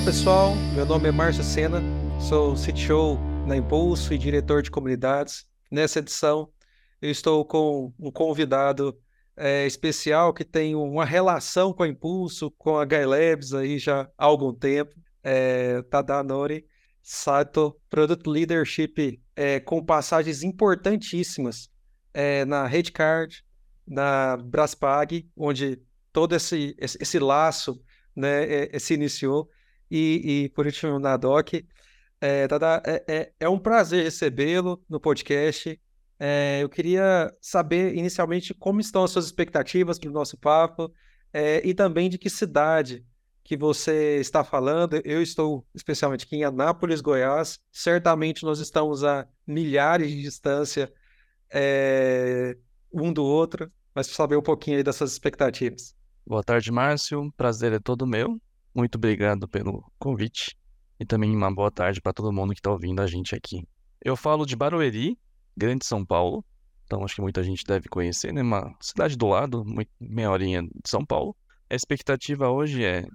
Olá pessoal, meu nome é Márcio Sena, sou CTO na Impulso e diretor de comunidades. Nessa edição, eu estou com um convidado é, especial que tem uma relação com a Impulso, com a Labs aí já há algum tempo, é, Tadanori Sato, Product Leadership, é, com passagens importantíssimas é, na Redcard, na Braspag, onde todo esse, esse, esse laço né, é, se iniciou, e, e por último na DOC. É, Dada, é, é, é um prazer recebê-lo no podcast. É, eu queria saber inicialmente como estão as suas expectativas para o nosso papo é, e também de que cidade que você está falando. Eu estou especialmente aqui em Anápolis, Goiás. Certamente nós estamos a milhares de distância é, um do outro, mas para saber um pouquinho aí dessas expectativas. Boa tarde, Márcio. Prazer é todo meu. Muito obrigado pelo convite e também uma boa tarde para todo mundo que está ouvindo a gente aqui. Eu falo de Barueri, Grande São Paulo. Então acho que muita gente deve conhecer, né? Uma cidade do lado, meia horinha de São Paulo. A expectativa hoje é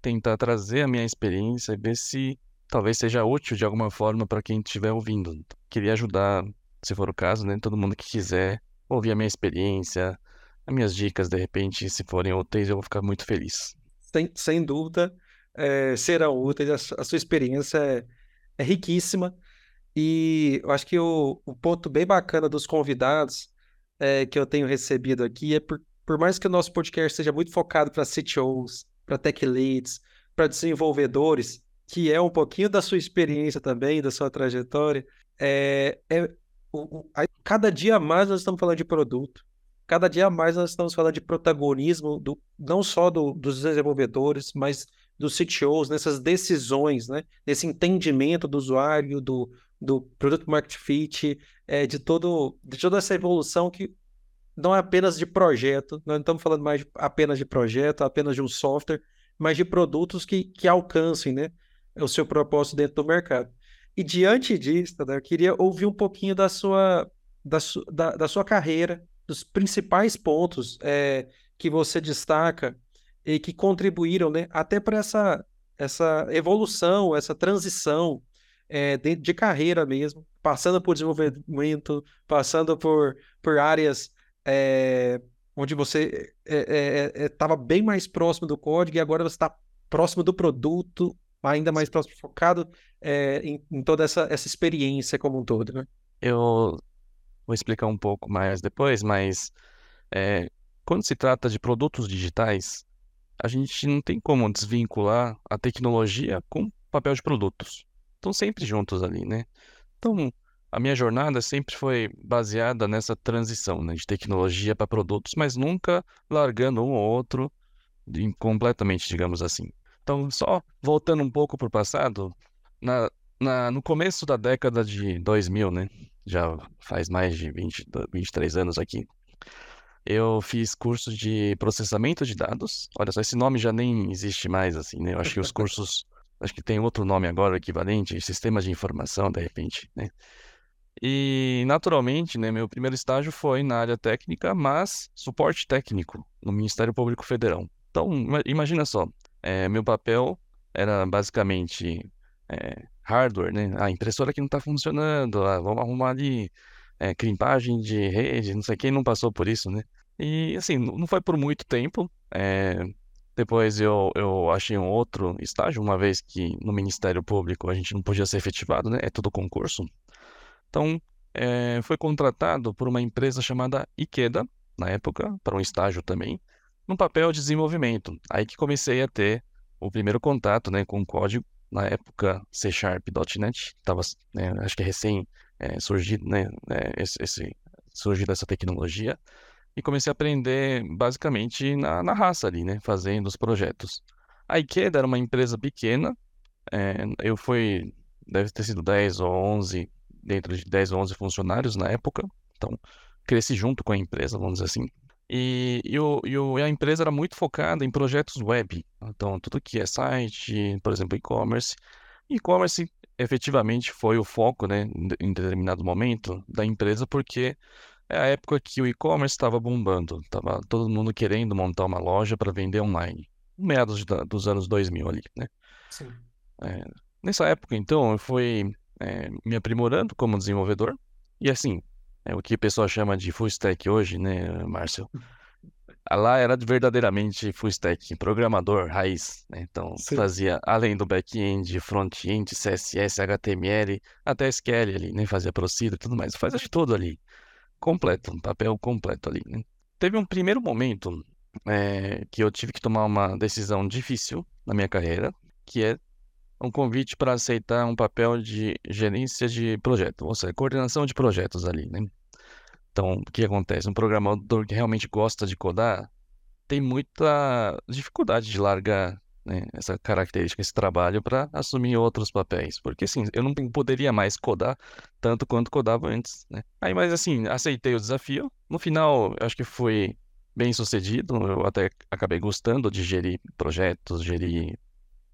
tentar trazer a minha experiência e ver se talvez seja útil de alguma forma para quem estiver ouvindo. Queria ajudar, se for o caso, né? Todo mundo que quiser ouvir a minha experiência, as minhas dicas, de repente, se forem úteis, eu vou ficar muito feliz. Sem, sem dúvida, é, serão úteis. A, a sua experiência é, é, riquíssima. E eu acho que o, o ponto bem bacana dos convidados é, que eu tenho recebido aqui é por, por mais que o nosso podcast seja muito focado para CTOs, para tech leads, para desenvolvedores, que é um pouquinho da sua experiência também, da sua trajetória, é, é o, o, a, cada dia mais nós estamos falando de produto, cada dia mais nós estamos falando de protagonismo, do, não só do, dos desenvolvedores, mas dos CTOs, nessas decisões, né? nesse entendimento do usuário, do, do Product Market Fit, é, de, todo, de toda essa evolução que não é apenas de projeto, nós não estamos falando mais apenas de projeto, apenas de um software, mas de produtos que, que alcancem né, o seu propósito dentro do mercado. E diante disso, né, eu queria ouvir um pouquinho da sua, da, su, da, da sua carreira, dos principais pontos é, que você destaca e que contribuíram né, até para essa, essa evolução, essa transição é, de, de, carreira mesmo, passando por desenvolvimento, passando por, por áreas é, onde você estava bem mais próximo do código e agora você está próximo do produto, ainda mais próximo, focado em, em, toda essa, essa experiência como um todo, né? Eu vou explicar um pouco mais depois, mas é, quando se trata de produtos digitais, a gente não tem como desvincular a tecnologia com o papel de produtos. Estão sempre juntos ali, né? Então, a minha jornada sempre foi baseada nessa transição, né, de tecnologia para produtos, mas nunca largando um ou outro completamente, digamos assim. Então, só voltando um pouco para o passado, na, na, no começo da década de 2000, né, já faz mais de 20, 23 anos aqui, eu fiz cursos de processamento de dados. Olha só, esse nome já nem existe mais, assim, né? Eu acho que os cursos, acho que tem outro nome agora equivalente, sistemas de informação, de repente, né? E, naturalmente, né, meu primeiro estágio foi na área técnica, mas suporte técnico no Ministério Público Federal. Então, imagina só, é, meu papel era basicamente é, hardware, né? A impressora que não está funcionando, ah, vamos arrumar ali é, crimpagem de rede, não sei quem não passou por isso, né? E assim, não foi por muito tempo. É, depois eu, eu achei um outro estágio, uma vez que no Ministério Público a gente não podia ser efetivado, né? É tudo concurso. Então, é, foi contratado por uma empresa chamada Ikeda, na época, para um estágio também, no papel de desenvolvimento. Aí que comecei a ter o primeiro contato né, com o código, na época C Sharp.net, estava, né, acho que é recém é, surgido, né, é, esse, esse, surgido essa tecnologia, e comecei a aprender basicamente na, na raça ali, né, fazendo os projetos. A Ikeda era uma empresa pequena, é, eu fui, deve ter sido 10 ou 11, dentro de 10 ou 11 funcionários na época, então cresci junto com a empresa, vamos dizer assim. E, e, o, e, o, e a empresa era muito focada em projetos web, então tudo que é site, por exemplo, e-commerce. E-commerce efetivamente foi o foco, né, em determinado momento da empresa, porque é a época que o e-commerce estava bombando, estava todo mundo querendo montar uma loja para vender online, meados dos anos 2000 ali, né? Sim. É, nessa época, então, eu fui é, me aprimorando como desenvolvedor. E assim, é o que o pessoal chama de full stack hoje, né, Márcio? Lá era verdadeiramente full stack, programador raiz, né? Então, Sim. fazia além do back-end, front-end, CSS, HTML, até SQL ali, né? Fazia procedure e tudo mais. Faz de tudo ali. Completo, um papel completo ali, né? Teve um primeiro momento é, que eu tive que tomar uma decisão difícil na minha carreira, que é um convite para aceitar um papel de gerência de projeto, ou seja, coordenação de projetos ali, né? Então, o que acontece? Um programador que realmente gosta de codar tem muita dificuldade de largar né, essa característica, esse trabalho para assumir outros papéis. Porque, assim, eu não poderia mais codar tanto quanto codava antes, né? Aí, mas, assim, aceitei o desafio. No final, acho que foi bem sucedido. Eu até acabei gostando de gerir projetos, gerir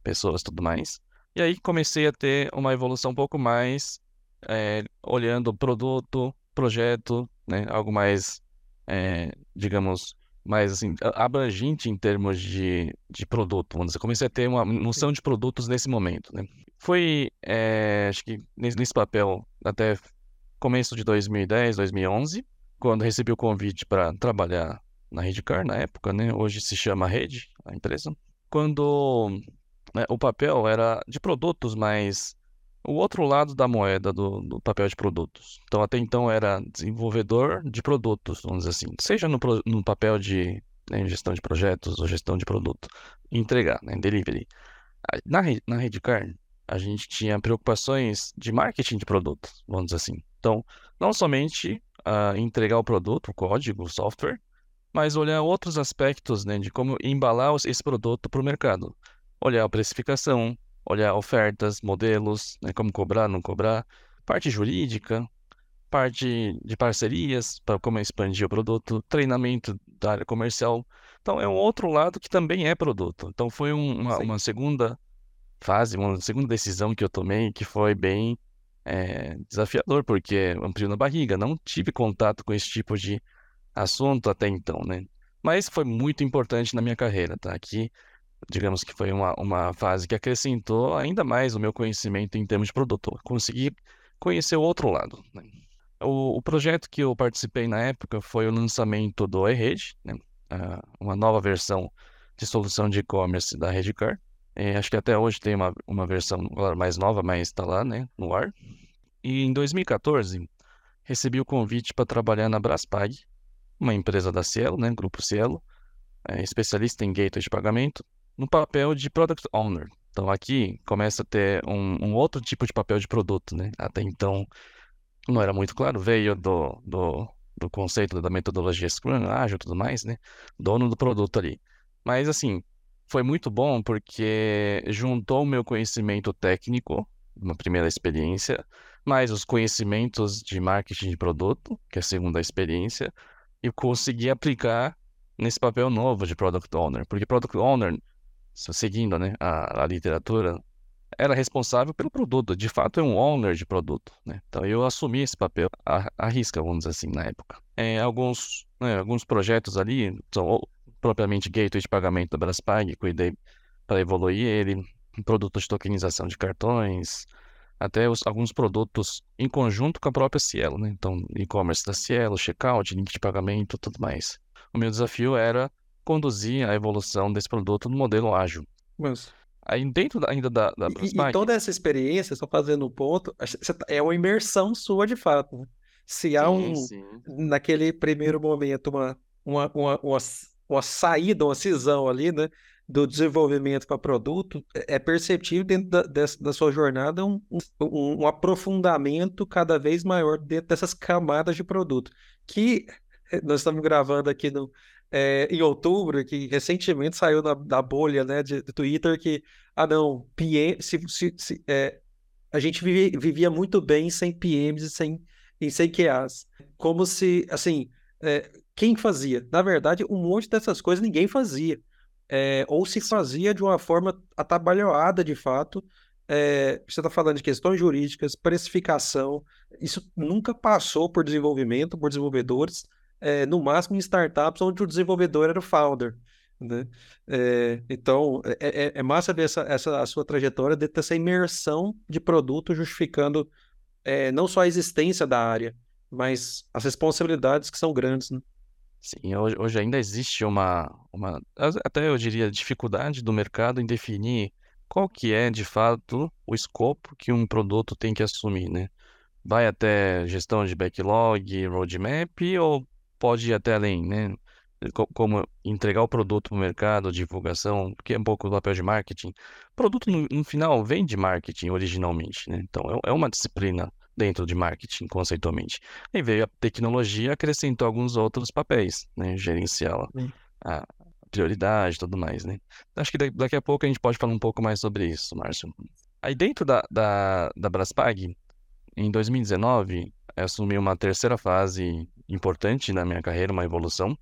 pessoas tudo mais. E aí comecei a ter uma evolução um pouco mais é, olhando produto, projeto, né? Algo mais, é, digamos, mais assim, abrangente em termos de, de produto. Vamos dizer, comecei a ter uma noção de produtos nesse momento, né? Foi, é, acho que nesse, papel até começo de 2010, 2011, quando recebi o convite para trabalhar na Redcar, na época, né? Hoje se chama Rede, a empresa. Quando né, o papel era de produtos, mas o outro lado da moeda do, do, papel de produtos. Então, até então era desenvolvedor de produtos, vamos dizer assim, seja no, no papel de né, gestão de projetos ou gestão de produto, entregar, né, delivery. Na, na Redcar, a gente tinha preocupações de marketing de produtos, vamos dizer assim. Então, não somente uh, entregar o produto, o código, o software, mas olhar outros aspectos né, de como embalar esse produto para o mercado olhar a precificação, olhar ofertas, modelos, né, como cobrar, não cobrar, parte jurídica, parte de parcerias para como expandir o produto, treinamento da área comercial. Então é um outro lado que também é produto. Então foi um, uma, uma, segunda fase, uma segunda decisão que eu tomei que foi bem é, desafiador, porque ampliou na barriga. Não tive contato com esse tipo de assunto até então, né? Mas foi muito importante na minha carreira, tá? Aqui digamos que foi uma, uma fase que acrescentou ainda mais o meu conhecimento em termos de produto. Consegui conhecer o outro lado. Né? O, o, projeto que eu participei na época foi o lançamento do eRede, né? uh, uma nova versão de solução de e-commerce da Redcar. É, acho que até hoje tem uma, uma versão mais nova, mas está lá né, no ar. E em 2014, recebi o convite para trabalhar na Braspag, uma empresa da Cielo, né, Grupo Cielo, é, especialista em gateway de pagamento no papel de Product Owner. Então aqui começa a ter um, um, outro tipo de papel de produto, né? Até então não era muito claro, veio do, do, do conceito da metodologia Scrum, ágil e tudo mais, né? Dono do produto ali. Mas assim, foi muito bom porque juntou o meu conhecimento técnico, uma primeira experiência, mais os conhecimentos de marketing de produto, que é a segunda experiência, e consegui aplicar nesse papel novo de Product Owner. Porque Product Owner seguindo né, a, a literatura, era responsável pelo produto. De fato, é um owner de produto. Né? Então, eu assumi esse papel à, à risca, vamos dizer assim, na época. É, alguns, né, alguns projetos ali, são propriamente gateway de pagamento da Braspag, cuidei para evoluir ele, produtos de tokenização de cartões, até os, alguns produtos em conjunto com a própria Cielo. Né? Então, e-commerce da Cielo, checkout, link de pagamento, tudo mais. O meu desafio era conduzir a evolução desse produto no modelo ágil. Mas... Aí dentro ainda da, da e, e, toda essa experiência, só fazendo um ponto, tá, é uma imersão sua de fato. Né? Se há sim, um, sim. naquele primeiro momento, uma, uma, uma, uma, uma saída, uma cisão ali, né? do desenvolvimento para produto, é, é perceptível dentro da, dessa, da sua jornada um, um, um, aprofundamento cada vez maior dentro dessas camadas de produto. Que nós estamos gravando aqui no, é, em outubro, que recentemente saiu na, da bolha né, de, de, Twitter, que, ah não, PM, se, se, se é, a gente vivia, vivia, muito bem sem PMs e sem, e sem QAs. Como se, assim, é, quem fazia? Na verdade, um monte dessas coisas ninguém fazia. É, ou se fazia de uma forma atabalhoada, de fato. É, você está falando de questões jurídicas, precificação, isso nunca passou por desenvolvimento, por desenvolvedores é, no máximo em startups onde o desenvolvedor era o founder. né? É, então, é, é, é massa ver essa, essa a sua trajetória de ter essa imersão de produto justificando é, não só a existência da área, mas as responsabilidades que são grandes, né? Sim, hoje, hoje ainda existe uma, uma, até eu diria, dificuldade do mercado em definir qual que é, de fato, o escopo que um produto tem que assumir, né? Vai até gestão de backlog, roadmap, ou pode ir até além, né? como entregar o produto para o mercado, divulgação, que é um pouco do papel de marketing. O produto, no, no final, vem de marketing originalmente, né? Então, é, é uma disciplina dentro de marketing, conceitualmente. Aí veio a tecnologia, acrescentou alguns outros papéis, né? Gerenciar a prioridade e tudo mais, né? Acho que daqui a pouco a gente pode falar um pouco mais sobre isso, Márcio. Aí dentro da, da, da Braspag, em 2019, eu assumi uma terceira fase importante na minha carreira, uma evolução,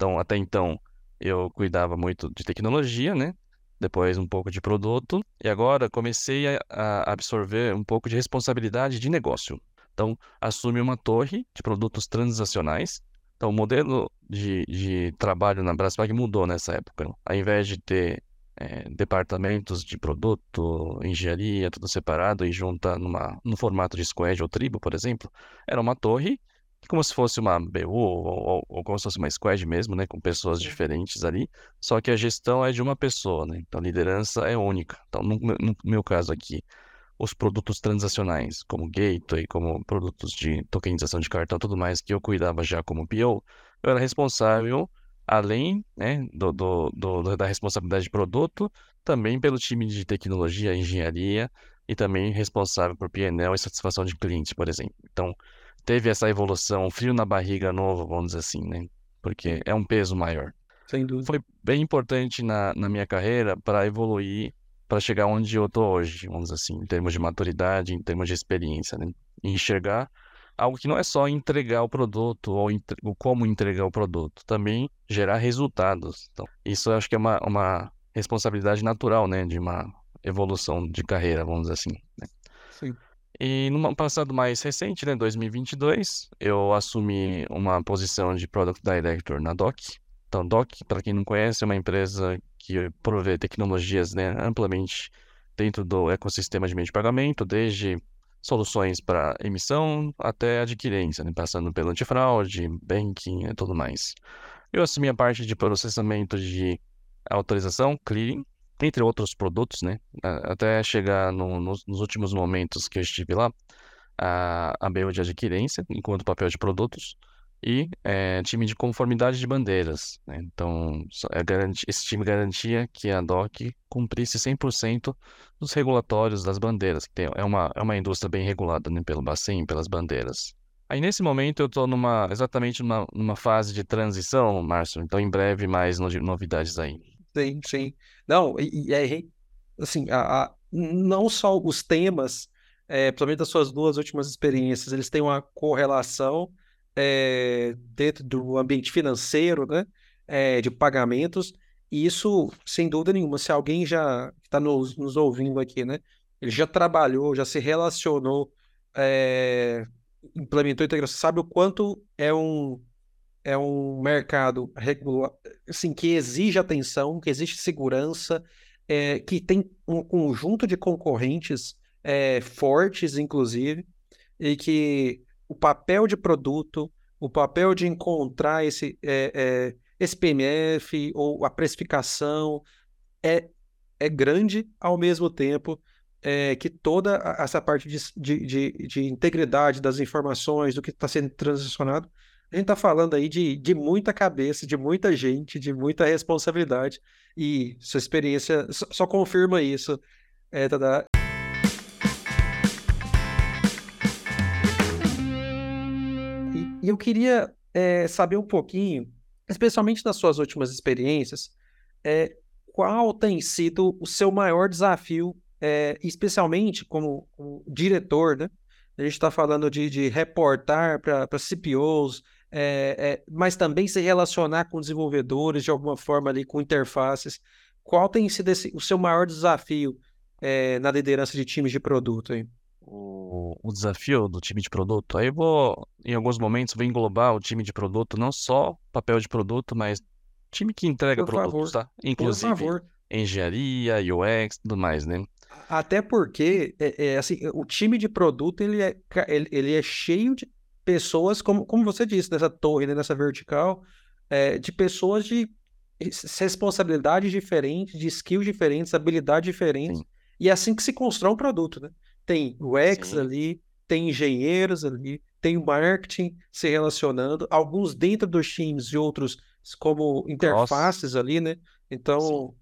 então, até então, eu cuidava muito de tecnologia, né? Depois um pouco de produto, e agora comecei a, absorver um pouco de responsabilidade de negócio. Então, assumi uma torre de produtos transacionais. Então, o modelo de, de trabalho na Braspag mudou nessa época. Ao invés de ter é, departamentos de produto, engenharia, tudo separado e junta numa, no formato de squad ou tribo, por exemplo, era uma torre como se fosse uma BU ou, ou, ou, como se fosse uma squad mesmo, né, com pessoas diferentes ali, só que a gestão é de uma pessoa, né, então a liderança é única. Então, no, no meu caso aqui, os produtos transacionais, como Gateway, como produtos de tokenização de cartão tudo mais, que eu cuidava já como PO, eu era responsável, além né, do, do, do, da responsabilidade de produto, também pelo time de tecnologia, engenharia, e também responsável por PNL e satisfação de cliente, por exemplo. Então, teve essa evolução, um frio na barriga novo, vamos dizer assim, né? Porque é um peso maior. Sem dúvida. Foi bem importante na, na minha carreira para evoluir, para chegar onde eu tô hoje, vamos dizer assim, em termos de maturidade, em termos de experiência, né? Enxergar algo que não é só entregar o produto ou, entre, ou como entregar o produto, também gerar resultados. Então, isso eu acho que é uma, uma responsabilidade natural, né, de uma evolução de carreira, vamos dizer assim. Né? E no passado mais recente, né, 2022, eu assumi uma posição de Product Director na DOC. Então, DOC, para quem não conhece, é uma empresa que provê tecnologias né, amplamente dentro do ecossistema de meio de pagamento, desde soluções para emissão até adquirência, né, passando pelo antifraude, banking e tudo mais. Eu assumi a parte de processamento de autorização, clearing, entre outros produtos, né? Até chegar no, nos, nos, últimos momentos que eu estive lá, a, a BU de adquirência, enquanto papel de produtos, e é, time de conformidade de bandeiras. Né? Então, é esse time garantia que a DOC cumprisse 100% dos regulatórios das bandeiras, que tem, é, uma, é uma indústria bem regulada né? pelo Bacen, pelas bandeiras. Aí, nesse momento, eu estou numa, exatamente numa, numa fase de transição, Márcio, então em breve mais novidades aí. Sim, sim. Não, e, é assim, a, a- não só os temas, é, principalmente das suas duas últimas experiências, eles têm uma correlação é, dentro do ambiente financeiro, né? é, de pagamentos, e isso, sem dúvida nenhuma, se alguém já está nos, nos ouvindo aqui, né? Ele já trabalhou, já se relacionou, é, implementou integração, sabe o quanto é um é um mercado regular, assim, que exige atenção, que exige segurança, é, que tem um conjunto de concorrentes é, fortes, inclusive, e que o papel de produto, o papel de encontrar esse, é, é esse PMF ou a precificação é, é grande ao mesmo tempo é, que toda essa parte de, de, de, de integridade das informações, do que está sendo transacionado, a gente está falando aí de, de muita cabeça, de muita gente, de muita responsabilidade. E sua experiência só, só confirma isso, é. E, e eu queria é, saber um pouquinho, especialmente nas suas últimas experiências, é, qual tem sido o seu maior desafio, é, especialmente como, como diretor, né? A gente está falando de, de reportar para CPOs, é, é, mas também se relacionar com desenvolvedores de alguma forma ali, com interfaces. Qual tem sido esse, o seu maior desafio é, na liderança de times de produto aí? O, o desafio do time de produto, aí eu vou, em alguns momentos, vou englobar o time de produto, não só papel de produto, mas time que entrega Por produtos, favor, tá? Inclusive engenharia, UX, tudo mais, né? Até porque, é, é, assim, o time de produto, ele é, ele, ele é cheio de pessoas, como, como você disse, nessa torre, né, nessa vertical, é, de pessoas de res- responsabilidades diferentes, de skills diferentes, habilidades diferentes, Sim, e é assim que se constrói um produto, né? Tem UX sim, ali, tem engenheiros ali, tem o marketing se relacionando, alguns dentro dos times e outros como interfaces ali, né? sim. Então,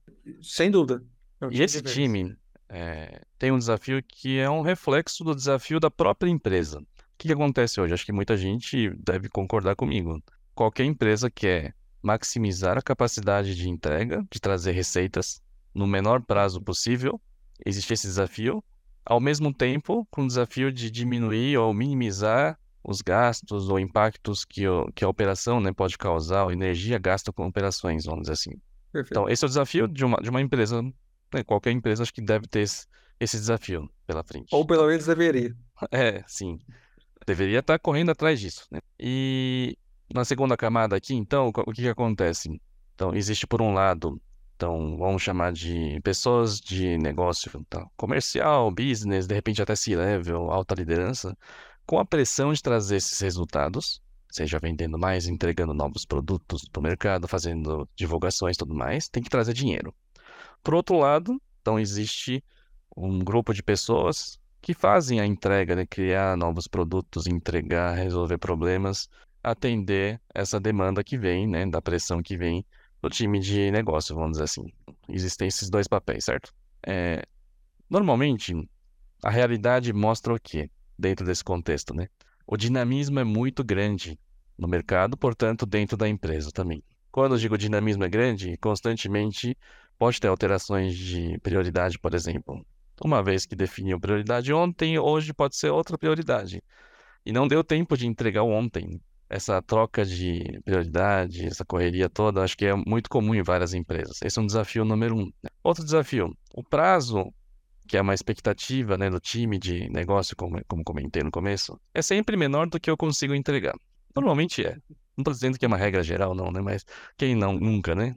sem dúvida, é um E esse diverso. time eh, tem um desafio que é um reflexo do desafio da própria empresa. O que que acontece hoje? Acho que muita gente deve concordar comigo. Qualquer empresa quer maximizar a capacidade de entrega, de trazer receitas no menor prazo possível. Existe esse desafio, ao mesmo tempo com o desafio de diminuir ou minimizar os gastos ou impactos que, o- que a operação, né, pode causar, ou energia gasta com operações, vamos dizer assim. Perfeito. Então, esse é o desafio de uma, de uma empresa, né? Qualquer empresa acho que deve ter esse, esse desafio pela frente. Ou pelo menos deveria. É, sim, deveria estar correndo atrás disso, né? E na segunda camada aqui, então, o que que acontece? Então, existe por um lado, então, vamos chamar de pessoas de negócio, tá? Comercial, business, de repente até C-level, alta liderança, com a pressão de trazer esses resultados, seja vendendo mais, entregando novos produtos para o mercado, fazendo divulgações e tudo mais, tem que trazer dinheiro. Por outro lado, então existe um grupo de pessoas que fazem a entrega, né? Criar novos produtos, entregar, resolver problemas, atender essa demanda que vem, né? Da pressão que vem do time de negócio, vamos dizer assim. Existem esses dois papéis, certo? É, normalmente, a realidade mostra o quê? Dentro desse contexto, né? O dinamismo é muito grande no mercado, portanto, dentro da empresa também. Quando eu digo dinamismo é grande, constantemente pode ter alterações de prioridade, por exemplo. Uma vez que definiu prioridade ontem, hoje pode ser outra prioridade. E não deu tempo de entregar ontem. Essa troca de prioridade, essa correria toda, acho que é muito comum em várias empresas. Esse é um desafio número um. Outro desafio, o prazo que é uma expectativa, né, do time de negócio, como, como comentei no começo, é sempre menor do que eu consigo entregar. Normalmente é. Não estou dizendo que é uma regra geral, não, né? Mas quem não, nunca, né?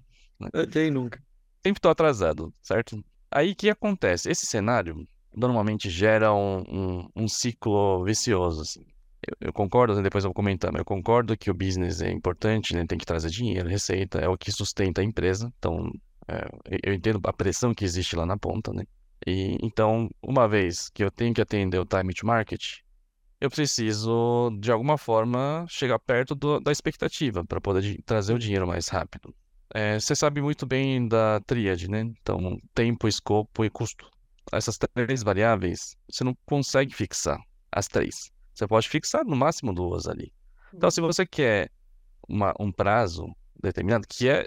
Eh, Quem nunca? Sempre estou atrasado, certo? Aí o que acontece? Esse cenário normalmente gera um, um, um ciclo vicioso, assim. Eu, eu concordo, né, depois eu vou comentar, mas eu concordo que o business é importante, né? Tem que trazer dinheiro, receita, é o que sustenta a empresa. Então, é, eu- entendo a pressão que existe lá na ponta, né? E então, uma vez que eu tenho que atender o time to market, eu preciso, de alguma forma, chegar perto do- da expectativa para poder trazer o dinheiro mais rápido. É, você sabe muito bem da tríade, né? Então, tempo, escopo e custo. Essas três variáveis, você não consegue fixar as três. Você pode fixar no máximo duas ali. Então, se você quer uma- um prazo determinado, que é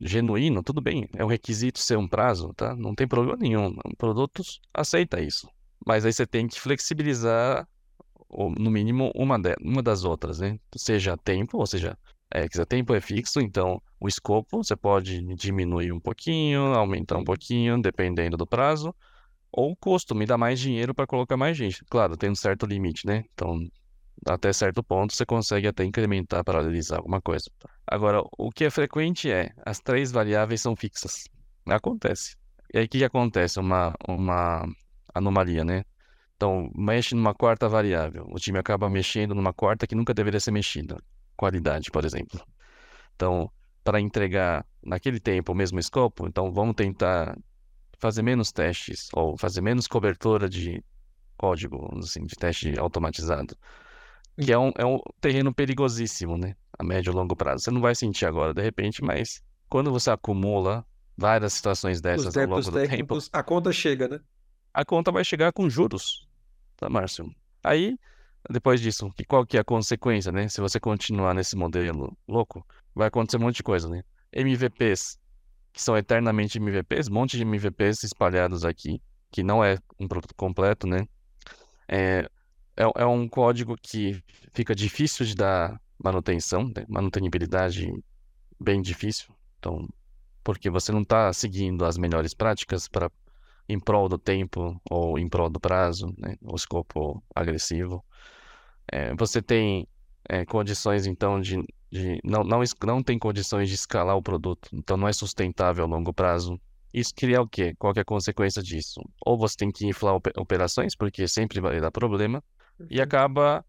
genuíno, tudo bem, é um requisito ser um prazo, tá? Não tem problema nenhum. O produto aceita isso. Mas aí você tem que flexibilizar, ou, no mínimo, uma, de- uma das outras, né? Seja tempo, ou seja, é, que se tempo é fixo, então o escopo você pode diminuir um pouquinho, aumentar um pouquinho, dependendo do prazo. Ou o custo, me dá mais dinheiro para colocar mais gente. Claro, tem um certo limite, né? Então, até certo ponto, você consegue até incrementar, paralelizar alguma coisa. Agora, o que é frequente é, as três variáveis são fixas. Acontece. E aí, o que que acontece? Uma, uma anomalia, né? Então, mexe numa quarta variável. O time acaba mexendo numa quarta que nunca deveria ser mexida. Qualidade, por exemplo. Então, para entregar naquele tempo o mesmo escopo, então vamos tentar fazer menos testes ou fazer menos cobertura de código, assim, de teste automatizado, que é um, é um terreno perigosíssimo, né? A médio e longo prazo. Você não vai sentir agora, de repente, mas quando você acumula várias situações dessas ao longo do tempo, a conta chega, né? a conta vai chegar com juros, tá, Márcio? Aí, depois disso, que- qual que é a consequência, né? Se você continuar nesse modelo louco, vai acontecer um monte de coisa, né? MVPs, que são eternamente MVPs, um monte de MVPs espalhados aqui, que não é um produto completo, né? É, é, é um código que fica difícil de dar manutenção, né? Manutenibilidade bem difícil. Então, porque você não está seguindo as melhores práticas para em prol do tempo ou em prol do prazo, né? O escopo agressivo. É, você tem é, condições, então, de, de não, não, não tem condições de escalar o produto, então não é sustentável a longo prazo. Isso cria o quê? Qual que é a consequência disso? Ou você tem que inflar operações, porque sempre vai dar problema, e acaba,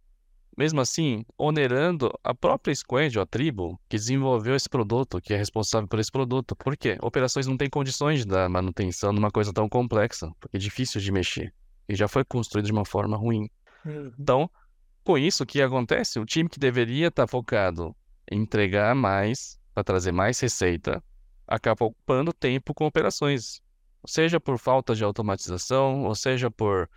mesmo assim, onerando a própria squad, a tribo, que desenvolveu esse produto, que é responsável por esse produto. Por quê? Operações não têm condições de dar manutenção numa coisa tão complexa, porque é difícil de mexer, e já foi construído de uma forma ruim. Uhum. Então, com isso, o que acontece? O time que deveria estar focado em entregar mais, para trazer mais receita, acaba ocupando tempo com operações. Seja por falta de automatização, ou seja por,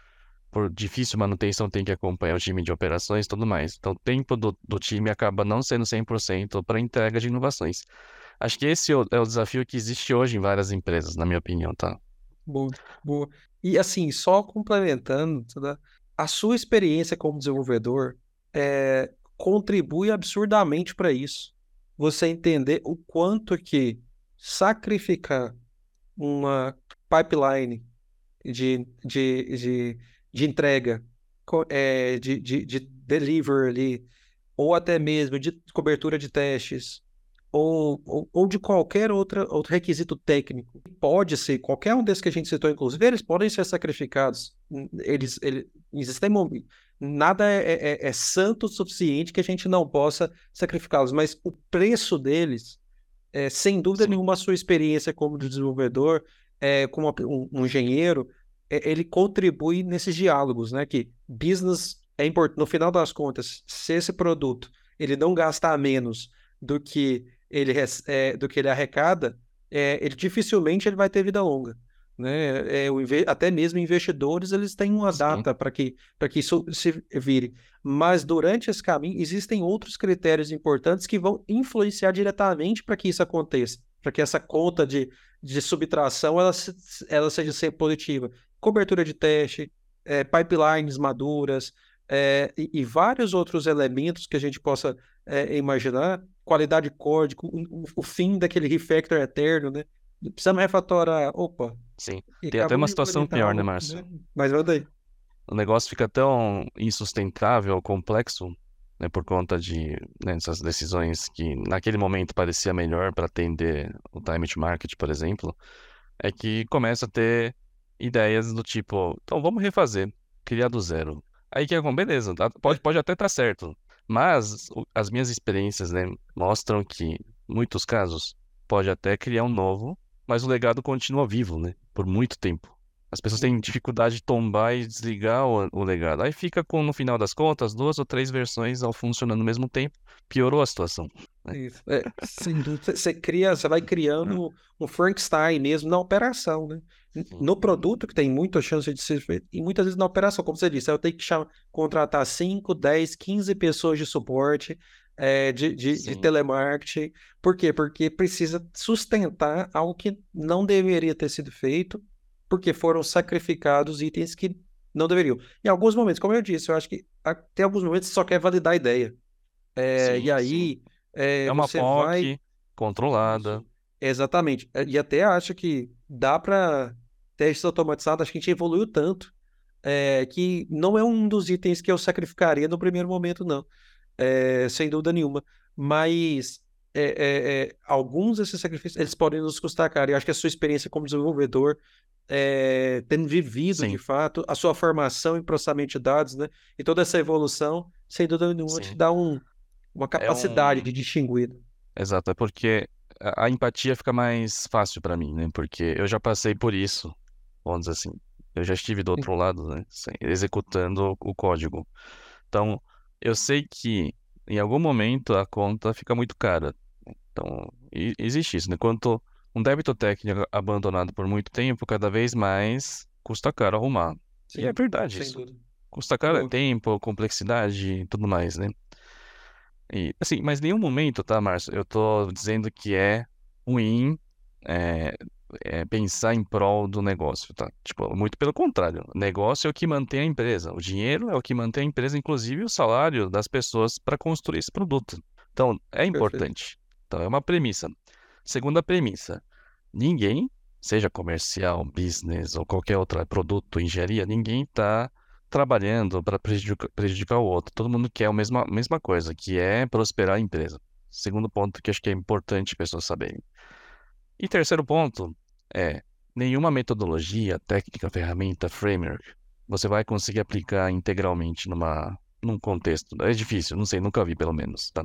por difícil manutenção, tem que acompanhar o time de operações e tudo mais. Então, o tempo do, do time acaba não sendo 100% para entrega de inovações. Acho que esse é o, é o desafio que existe hoje em várias empresas, na minha opinião, tá? Boa, boa. E assim, só complementando, tá? a sua experiência como desenvolvedor é, contribui absurdamente para isso. Você entender o quanto que sacrificar uma pipeline de, de, de, de entrega, é, de, de, de delivery ali, ou até mesmo de cobertura de testes, ou, ou, ou, de qualquer outra, outro requisito técnico. Pode ser, qualquer um desses que a gente citou, inclusive, eles podem ser sacrificados. Eles, eles existem nada é, é, é, é santo o suficiente que a gente não possa sacrificá-los, mas o preço deles, é, sem dúvida Sim. nenhuma, a sua experiência como desenvolvedor, é, como um, engenheiro, ele contribui nesses diálogos, né? Que business é importante. No final das contas, se esse produto ele não gastar menos do que ele, é, do que ele arrecada, é, ele dificilmente ele vai ter vida longa. Né? É, o, até mesmo investidores eles têm uma data para que, que isso se vire. Mas durante esse caminho existem outros critérios importantes que vão influenciar diretamente para que isso aconteça, para que essa conta de, de subtração ela, ela seja sempre positiva. Cobertura de teste, é, pipelines maduras é, e, e, vários outros elementos que a gente possa é, imaginar qualidade de código, o, o, fim daquele refactor eterno, né? Precisamos refatorar. Opa. Sim. Tem até uma situação pior, né, Márcio? Né? Mas vai daí. O negócio fica tão insustentável, complexo, né, por conta de né, essas decisões que naquele momento parecia melhor para atender o time to market, por exemplo, é que começa a ter ideias do tipo, então vamos refazer, criar do zero. Aí que é com beleza, pode, pode até estar tá certo, mas as minhas experiências, né, mostram que, em muitos casos, pode até criar um novo, mas o legado continua vivo, né, por muito tempo. As pessoas têm dificuldade de tombar e desligar o, o legado. Aí fica com, no final das contas, duas ou três versões ao funcionando ao mesmo tempo. Piorou a situação. Né? Isso. É, sem dúvida. Você cria, você vai criando um Frankenstein mesmo na operação, né? No produto, que tem muita chance de ser feito, e muitas vezes na operação, como você disse, eu tenho que chamar, contratar 5, 10, 15 pessoas de suporte, é, de, de, de, telemarketing. Por quê? Porque precisa sustentar algo que não deveria ter sido feito, porque foram sacrificados itens que não deveriam. Em alguns momentos, como eu disse, eu acho que até alguns momentos você só quer validar a ideia. É, sim, e aí. É, é, uma POC vai... controlada. Exatamente. E até acho que dá para testes automatizados, acho que a gente evoluiu tanto é, que não é um dos itens que eu sacrificaria no primeiro momento, não. É, sem dúvida nenhuma. Mas é, é, é, alguns desses sacrifícios eles podem nos custar caro. E acho que a sua experiência como desenvolvedor, é, tendo vivido Sim. de fato, a sua formação em processamento de dados, né? E toda essa evolução, sem dúvida nenhuma, Sim. te dá um, uma capacidade um... de distinguir. Exato, é porque a empatia fica mais fácil para mim, né? Porque eu já passei por isso vamos dizer assim. Eu já estive do outro lado, né, executando o código. Então, eu sei que em algum momento a conta fica muito cara. Então, existe isso, né? Quanto um débito técnico abandonado por muito tempo, cada vez mais custa caro arrumar. Sim, e é verdade isso. Dúvida. Custa caro é tempo, complexidade e tudo mais, né? E, assim, mas em nenhum momento, tá, Márcio? Eu tô dizendo que é ruim é, é, pensar em prol do negócio, tá? Tipo, muito pelo contrário. O negócio é o que mantém a empresa. O dinheiro é o que mantém a empresa, inclusive o salário das pessoas para construir esse produto. Então, é importante. Perfeito. Então, é uma premissa. Segunda premissa: ninguém, seja comercial, business ou qualquer outro produto, engenharia, ninguém está trabalhando para prejudicar, prejudicar, o outro. Todo mundo quer a mesma, mesma coisa, que é prosperar a empresa. Segundo ponto que acho que é importante pessoas saberem. E terceiro ponto é nenhuma metodologia, técnica, ferramenta, framework você vai conseguir aplicar integralmente numa, num contexto. É difícil, não sei, nunca vi pelo menos, tá?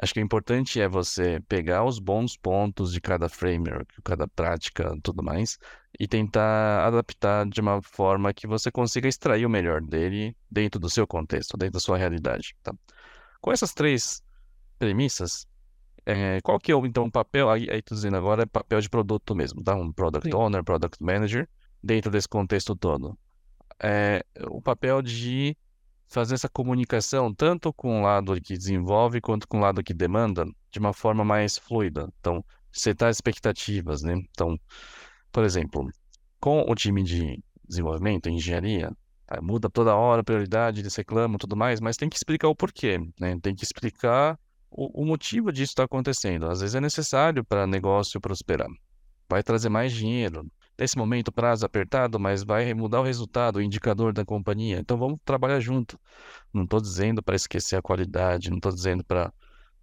Acho que o importante é você pegar os bons pontos de cada framework, cada prática, tudo mais, e tentar adaptar de uma forma que você consiga extrair o melhor dele dentro do seu contexto, dentro da sua realidade, tá? Com essas três premissas, é, qual que é o, então, o papel, aí, aí tô dizendo agora, é papel de produto mesmo, tá? Um Product Sim. Owner, Product Manager, dentro desse contexto todo. É, o papel de fazer essa comunicação tanto com o lado que desenvolve quanto com o lado que demanda de uma forma mais fluida. Então, setar expectativas, né? Então, por exemplo, com o time de desenvolvimento, engenharia, tá, muda toda hora a prioridade, eles reclamam e tudo mais, mas tem que explicar o porquê, né? Tem que explicar o, o motivo disso estar acontecendo. Às vezes é necessário para negócio prosperar. Vai trazer mais dinheiro, nesse momento prazo apertado, mas vai mudar o resultado, o indicador da companhia. Então vamos trabalhar junto. Não estou dizendo para esquecer a qualidade, não estou dizendo para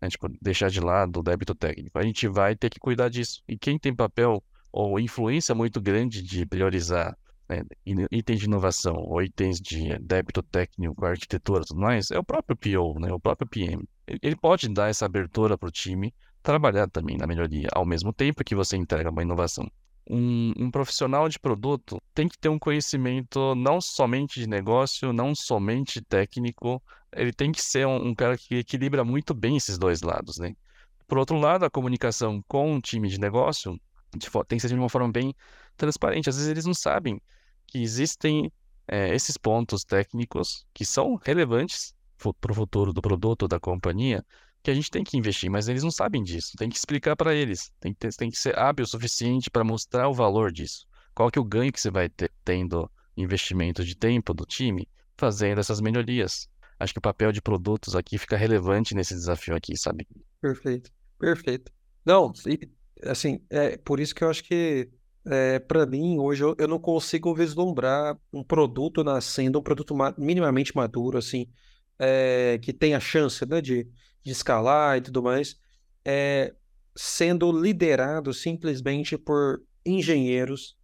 né, tipo, deixar de lado o débito técnico. A gente vai ter que cuidar disso. E quem tem papel ou influência muito grande de priorizar né, itens de inovação ou itens de débito técnico, arquitetura e tudo mais, é o próprio PO, né, o próprio PM. Ele pode dar essa abertura para o time trabalhar também na melhoria, ao mesmo tempo que você entrega uma inovação um, um, profissional de produto tem que ter um conhecimento não somente de negócio, não somente técnico, ele tem que ser um, um cara que equilibra muito bem esses dois lados, né? Por outro lado, a comunicação com o time de negócio de, tem que ser de uma forma bem transparente. Às vezes eles não sabem que existem é, esses pontos técnicos que são relevantes para o futuro do produto da companhia, que a gente tem que investir, mas eles não sabem disso. Tem que explicar para eles. Tem que, ter, tem que ser hábil o suficiente para mostrar o valor disso. Qual que é o ganho que você vai ter tendo investimento de tempo do time fazendo essas melhorias. Acho que o papel de produtos aqui fica relevante nesse desafio aqui, sabe? Perfeito, perfeito. Não, assim, é por isso que eu acho que é, para mim, hoje, eu, eu, não consigo vislumbrar um produto nascendo, um produto ma minimamente maduro, assim, é, que tenha chance né, de, de escalar e tudo mais, é, sendo liderado simplesmente por engenheiros.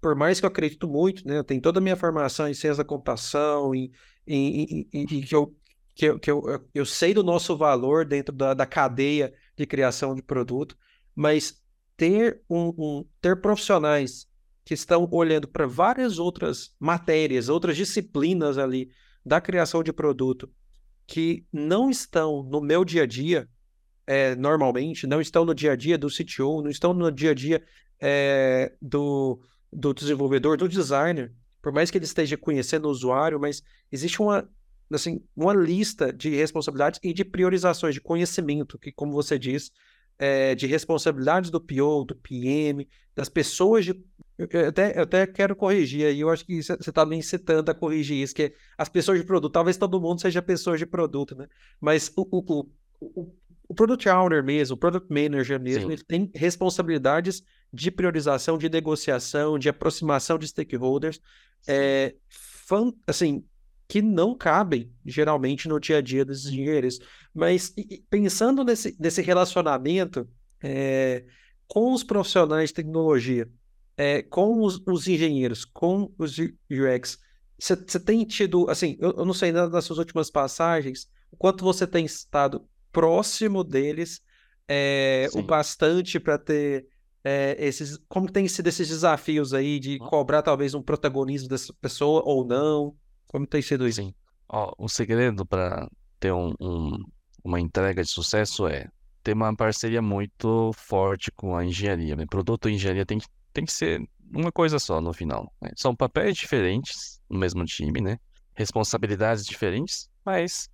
Por mais que eu acredito muito, né? Eu tenho toda a minha formação em ciência da computação e que, eu, que, eu, que eu, eu sei do nosso valor dentro da, da cadeia de criação de produto, mas ter, um, um ter profissionais que estão olhando para várias outras matérias, outras disciplinas ali da criação de produto que não estão no meu dia a dia, é, normalmente, não estão no dia a dia do CTO, não estão no dia a dia é, do, do desenvolvedor, do designer, por mais que ele esteja conhecendo o usuário, mas existe uma, assim, uma lista de responsabilidades e de priorizações de conhecimento, que, como você diz, é, de responsabilidades do PO, do PM, das pessoas de. Eu até, eu até quero corrigir aí, eu acho que você está me incitando a corrigir isso, que as pessoas de produto, talvez todo mundo seja pessoas de produto, né? Mas o, o, o, o Product Owner mesmo, o Product Manager mesmo, Sim. ele tem responsabilidades de priorização, de negociação, de aproximação de stakeholders, é, assim, que não cabem geralmente no dia a dia dos engenheiros. Mas pensando nesse, nesse relacionamento é, com os profissionais de tecnologia, é, com os, os, engenheiros, com os UX, você tem tido, assim, eu, eu não sei nas suas últimas passagens, o quanto você tem estado próximo deles é, o bastante para ter é, esses. Como tem sido esses desafios aí de cobrar talvez um protagonismo dessa pessoa ou não? Como tem sido isso? Sim. Ó, o segredo para ter um, um, uma entrega de sucesso é ter uma parceria muito forte com a engenharia. Né? Produto e engenharia tem que, tem que ser uma coisa só no final. Né? São papéis diferentes no mesmo time, né? Responsabilidades diferentes, mas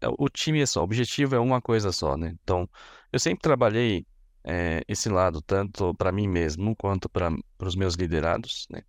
é, o time é só, o objetivo é uma coisa só, né? Então, eu sempre trabalhei é, esse lado, tanto para mim mesmo quanto para os meus liderados, né?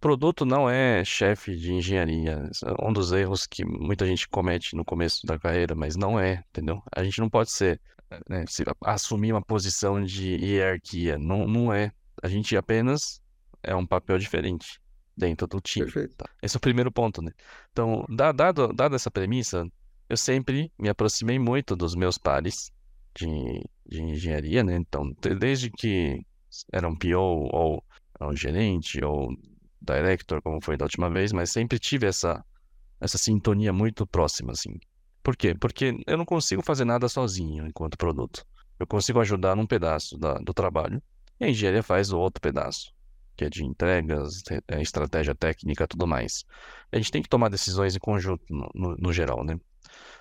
Produto não é chefe de engenharia. é um dos erros que muita gente comete no começo da carreira, mas não é, entendeu? A gente não pode ser, né, assumir uma posição de hierarquia. Não, não é. A gente apenas é um papel diferente dentro do time. Perfeito. Tá? Esse é o primeiro ponto, né? Então, dado, dado essa premissa, eu sempre me aproximei muito dos meus pares de, de engenharia, né? Então, desde que era um PO ou um gerente ou director, como foi da última vez, mas sempre tive essa, essa sintonia muito próxima, assim. Por quê? Porque eu não consigo fazer nada sozinho enquanto produto. Eu consigo ajudar num pedaço da, do trabalho e a engenharia faz o outro pedaço, que é de entregas, é, estratégia técnica tudo mais. A gente tem que tomar decisões em conjunto, no, no, no geral, né?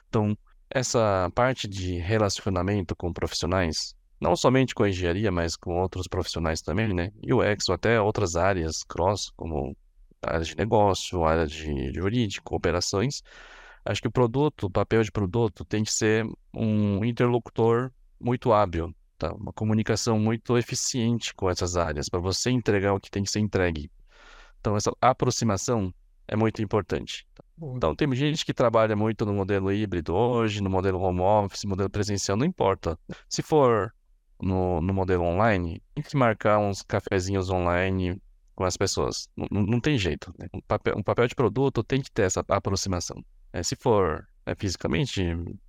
Então, essa parte de relacionamento com profissionais, não somente com a engenharia, mas com outros profissionais também, né? UX ou até outras áreas cross, como área de negócio, área de jurídico, operações. Acho que o produto, o papel de produto tem que ser um interlocutor muito hábil, tá? Uma comunicação muito eficiente com essas áreas, para você entregar o que tem que ser entregue. Então, essa aproximação é muito importante. Tá? Então, tem gente que trabalha muito no modelo híbrido hoje, no modelo home office, modelo presencial, não importa. Se for no, no modelo online, tem que marcar uns cafezinhos online com as pessoas. Não, não tem jeito. Né? Um, papel, um papel de produto tem que ter essa aproximação. É, se for é, fisicamente,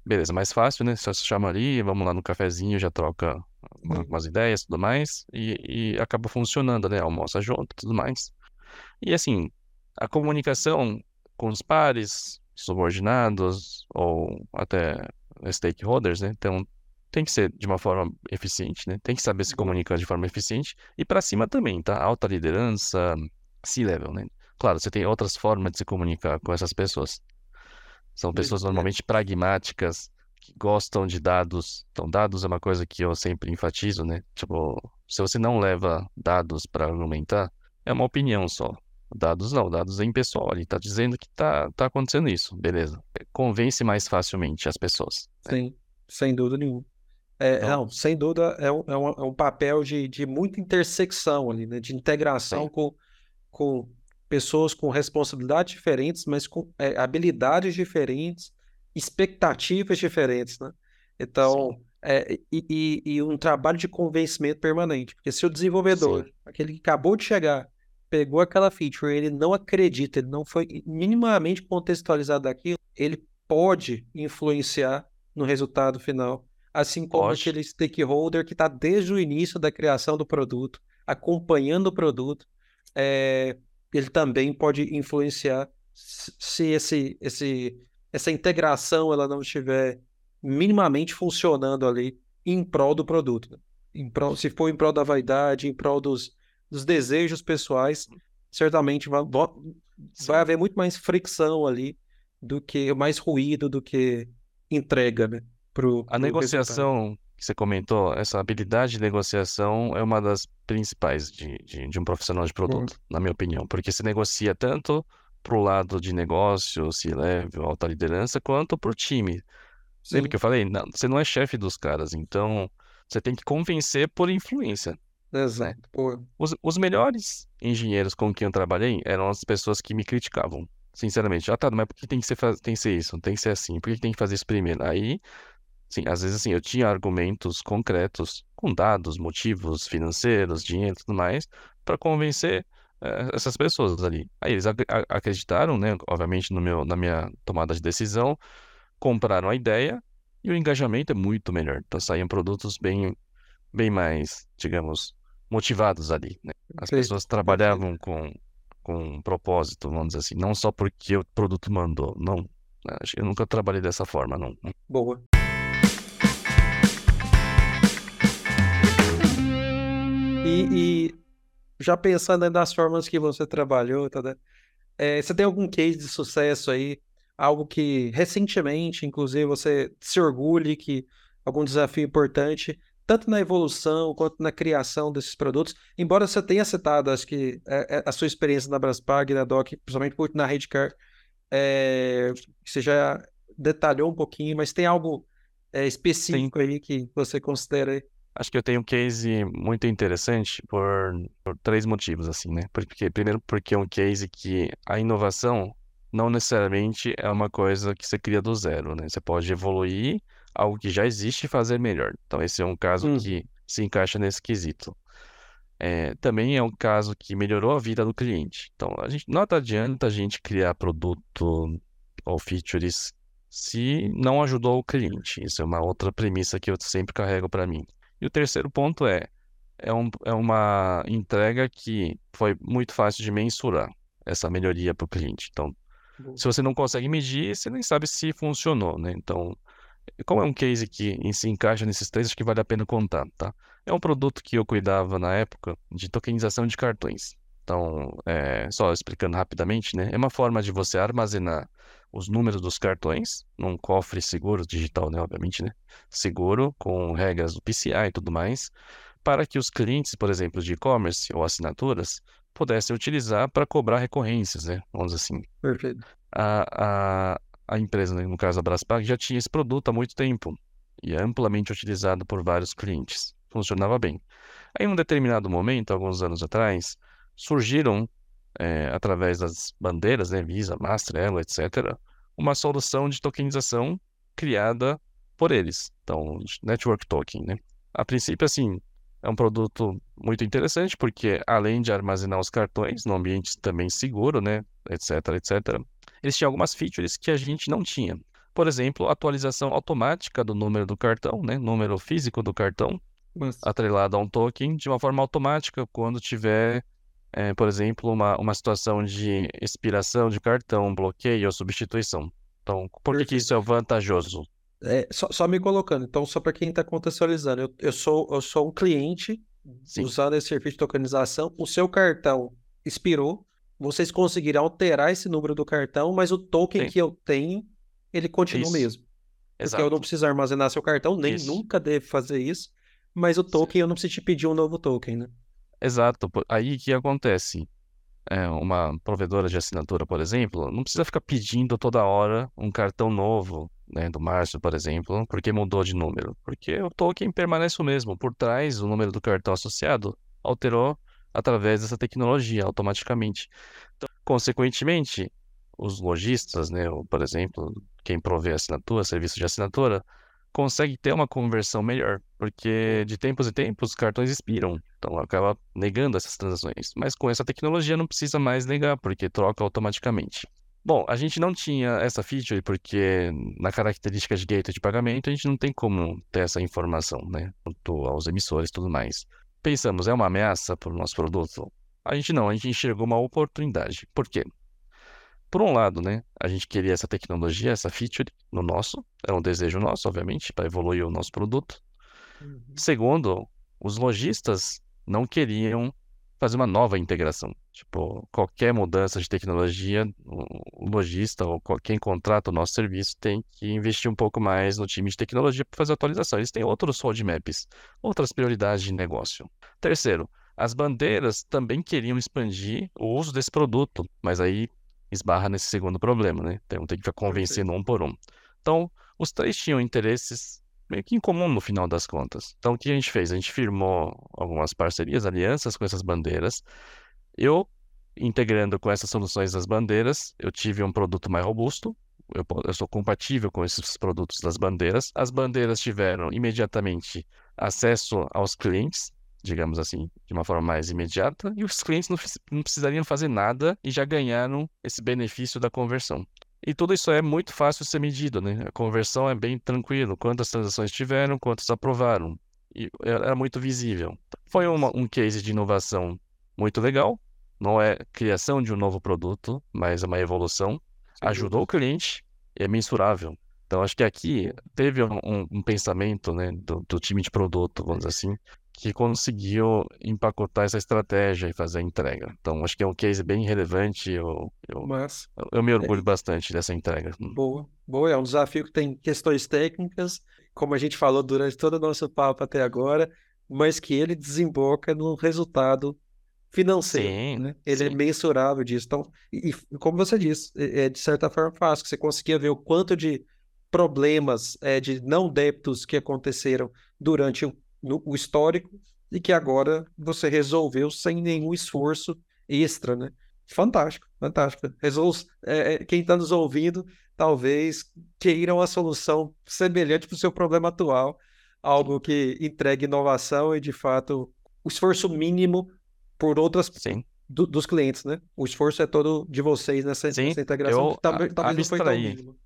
beleza, mais fácil, né? Só se chama ali, vamos lá no cafezinho, já troca umas ideias e tudo mais, e, e acaba funcionando, né? Almoça junto tudo mais. E assim, a comunicação com os pares, subordinados ou até stakeholders, né? Então, tem que ser de uma forma eficiente, né? Tem que saber se comunicar de forma eficiente e para cima também, tá? Alta liderança, C-level, né? Claro, você tem outras formas de se comunicar com essas pessoas. São pessoas normalmente pragmáticas, que gostam de dados. Então, dados é uma coisa que eu sempre enfatizo, né? Tipo, se você não leva dados para argumentar, é uma opinião só. Dados não, dados é impessoal. Ele está dizendo que está tá acontecendo isso, beleza. Convence mais facilmente as pessoas. Né? Sim, sem dúvida nenhuma. É, então, não, sem dúvida é um, é um, é um papel de, de muita intersecção ali, né? De integração com, com pessoas com responsabilidades diferentes, mas com é, habilidades diferentes, expectativas diferentes, né? Então, é, e, e, um trabalho de convencimento permanente. Porque se o desenvolvedor, Sim. aquele que acabou de chegar, pegou aquela feature, ele não acredita, ele não foi minimamente contextualizado daquilo, ele pode influenciar no resultado final. Assim como pode. aquele stakeholder que está desde o início da criação do produto, acompanhando o produto, é, ele também pode influenciar se esse, esse, essa integração ela não estiver minimamente funcionando ali em prol do produto. Né? Em prol, se for em prol da vaidade, em prol dos, dos desejos pessoais, certamente vai, vai haver muito mais fricção ali do que mais ruído do que entrega, né? Pro, a pro negociação resultado. Que você comentou, essa habilidade de negociação é uma das principais de, de, de um profissional de produto, na minha opinião, porque se negocia tanto pro lado de negócio, se leve alta liderança, quanto pro time. Sim. Lembra que eu falei? Não, você não é chefe dos caras, então você tem que convencer por influência. Exato. Né? Os, os melhores engenheiros com quem eu trabalhei eram as pessoas que me criticavam. Sinceramente, ah tá, mas por que tem que ser, tem que ser isso? Tem que ser assim, por que tem que fazer isso primeiro? Aí, sim, às vezes assim, eu tinha argumentos concretos, com dados, motivos financeiros, dinheiro e tudo mais, para convencer eh, essas pessoas ali. Aí eles ac acreditaram, né, obviamente, no meu, na minha tomada de decisão, compraram a ideia e o engajamento é muito melhor. Então saíam produtos bem, bem mais, digamos, motivados ali, né? As pessoas trabalhavam com, com um propósito, vamos dizer assim, não só porque o produto mandou, não. Né? Eu nunca trabalhei dessa forma, não. Boa. E, e já pensando nas formas que você trabalhou, tá, né? é, você tem algum case de sucesso aí? Algo que recentemente, inclusive, você se orgulhe que algum desafio importante tanto na evolução quanto na criação desses produtos. Embora você tenha citado, acho que é, é, a sua experiência na Braspag, na Doc, principalmente na Redcar, é, você já detalhou um pouquinho, mas tem algo é, específico Sim. aí que você considera aí? Acho que eu tenho um case muito interessante por, por três motivos, assim, né? Porque, primeiro, porque é um case que a inovação não necessariamente é uma coisa que você cria do zero, né? Você pode evoluir algo que já existe e fazer melhor. Então, esse é um caso hum. que se encaixa nesse quesito. É, também é um caso que melhorou a vida do cliente. Então, a gente, não adianta a gente criar produto ou features se não ajudou o cliente. Isso é uma outra premissa que eu sempre carrego para mim. E o terceiro ponto é, é, um, é uma entrega que foi muito fácil de mensurar essa melhoria para o cliente. Então, se você não consegue medir, você nem sabe se funcionou, né? Então, como é um case que se encaixa nesses três, acho que vale a pena contar, tá? É um produto que eu cuidava na época de tokenização de cartões. Então, é, só explicando rapidamente, né? É uma forma de você armazenar os números dos cartões num cofre seguro, digital, né? Obviamente, né? Seguro, com regras do PCI e tudo mais, para que os clientes, por exemplo, de e-commerce ou assinaturas, pudessem utilizar para cobrar recorrências, né? Vamos dizer assim. Perfeito. A, a, a empresa, né, no caso a Braspag, já tinha esse produto há muito tempo e é amplamente utilizado por vários clientes. Funcionava bem. Aí, em um determinado momento, alguns anos atrás, surgiram, é, através das bandeiras, né, Visa, Master, Elo, etc., uma solução de tokenização criada por eles. Então, Network Token, né? A princípio, assim, é um produto muito interessante porque, além de armazenar os cartões no ambiente também seguro, né, etc, etc, eles tinham algumas features que a gente não tinha. Por exemplo, atualização automática do número do cartão, né, número físico do cartão, Mas... atrelado a um token de uma forma automática quando tiver, é, por exemplo, uma, uma situação de expiração de cartão, bloqueio ou substituição. Então, por que, que isso é vantajoso? É, só, só, me colocando, então, só para quem está contextualizando, eu, eu, sou, eu sou um cliente Sim. usando esse serviço de tokenização, o seu cartão expirou, vocês conseguiram alterar esse número do cartão, mas o token Sim. que eu tenho, ele continua o mesmo. Exato. Porque eu não preciso armazenar seu cartão, nem isso. nunca devo fazer isso, mas o token Sim. eu não preciso te pedir um novo token, né? Exato. Aí que acontece? É, uma provedora de assinatura, por exemplo, não precisa ficar pedindo toda hora um cartão novo, né, do Márcio, por exemplo, porque mudou de número. Porque o token permanece o mesmo. Por trás, o número do cartão associado alterou através dessa tecnologia automaticamente. Então, consequentemente, os lojistas, né, ou, por exemplo, quem provê assinatura, serviço de assinatura, consegue ter uma conversão melhor, porque de tempos em tempos os cartões expiram, então acaba negando essas transações. Mas com essa tecnologia não precisa mais negar, porque troca automaticamente. Bom, a gente não tinha essa feature porque na característica de gateway de pagamento a gente não tem como ter essa informação, né? Quanto aos emissores e tudo mais. Pensamos, é uma ameaça para o nosso produto? A gente não, a gente enxergou uma oportunidade. Por quê? Por um lado, né, a gente queria essa tecnologia, essa feature no nosso, era um desejo nosso, obviamente, para evoluir o nosso produto. Uhum. Segundo, os lojistas não queriam fazer uma nova integração. Tipo, qualquer mudança de tecnologia, o lojista ou quem contrata o nosso serviço tem que investir um pouco mais no time de tecnologia para fazer atualização. Eles têm outros roadmaps, outras prioridades de negócio. Terceiro, as bandeiras também queriam expandir o uso desse produto, mas aí esbarra nesse segundo problema, né? Então tem que ficar convencendo um por um. Então, os três tinham interesses meio que em comum no final das contas. Então, o que a gente fez? A gente firmou algumas parcerias, alianças com essas bandeiras. Eu, integrando com essas soluções das bandeiras, eu tive um produto mais robusto. Eu, eu sou compatível com esses produtos das bandeiras. As bandeiras tiveram imediatamente acesso aos clientes, digamos assim, de uma forma mais imediata, e os clientes não, não precisariam fazer nada e já ganharam esse benefício da conversão. E tudo isso é muito fácil de ser medido, né? A conversão é bem tranquilo. Quantas transações tiveram, quantas aprovaram. E era muito visível. Foi uma, um case de inovação muito legal. Não é criação de um novo produto, mas é uma evolução. Ajudou o cliente é mensurável. Então, acho que aqui teve um, um pensamento né, do, do, time de produto, vamos dizer assim, que conseguiu empacotar essa estratégia e fazer a entrega. Então, acho que é um case bem relevante. Eu, eu, Mas, eu me orgulho é, bastante dessa entrega. Boa, boa. É um desafio que tem questões técnicas, como a gente falou durante todo o nosso papo até agora, mas que ele desemboca no resultado financeiro. Sim, né? Ele é sim. é mensurável disso. Então, e, como você disse, é, é de certa forma fácil. Você conseguia ver o quanto de problemas é, de não débitos que aconteceram durante no, o histórico e que agora você resolveu sem nenhum esforço extra, né? Fantástico, fantástico. Resol... É, é quem está nos ouvindo talvez queira uma solução semelhante para o seu problema atual, algo que entregue inovação e de fato o esforço mínimo por outras do, dos clientes, né? O esforço é todo de vocês nessa, Sim, nessa integração. Eu, talvez, talvez não foi tão mínimo.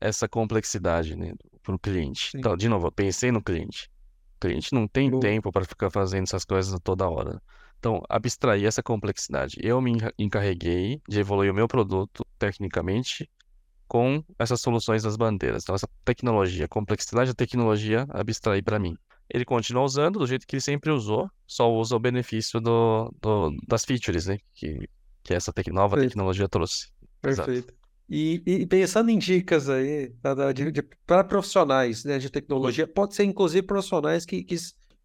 essa complexidade, né, para o cliente. Sim. Então, de novo, eu pensei no cliente. O cliente não tem tempo para ficar fazendo essas coisas toda hora. Então, abstrair essa complexidade. Eu me enca- encarreguei de evoluir o meu produto tecnicamente com essas soluções das bandeiras. Então, essa tecnologia, complexidade da tecnologia, abstrair para mim. Ele continua usando do jeito que ele sempre usou, só usa o benefício do, do- das features, né? Que, que essa tec- nova Perfeito. tecnologia trouxe. Exato. E, e pensando em dicas aí para profissionais, né, de tecnologia, pode ser inclusive profissionais que, que,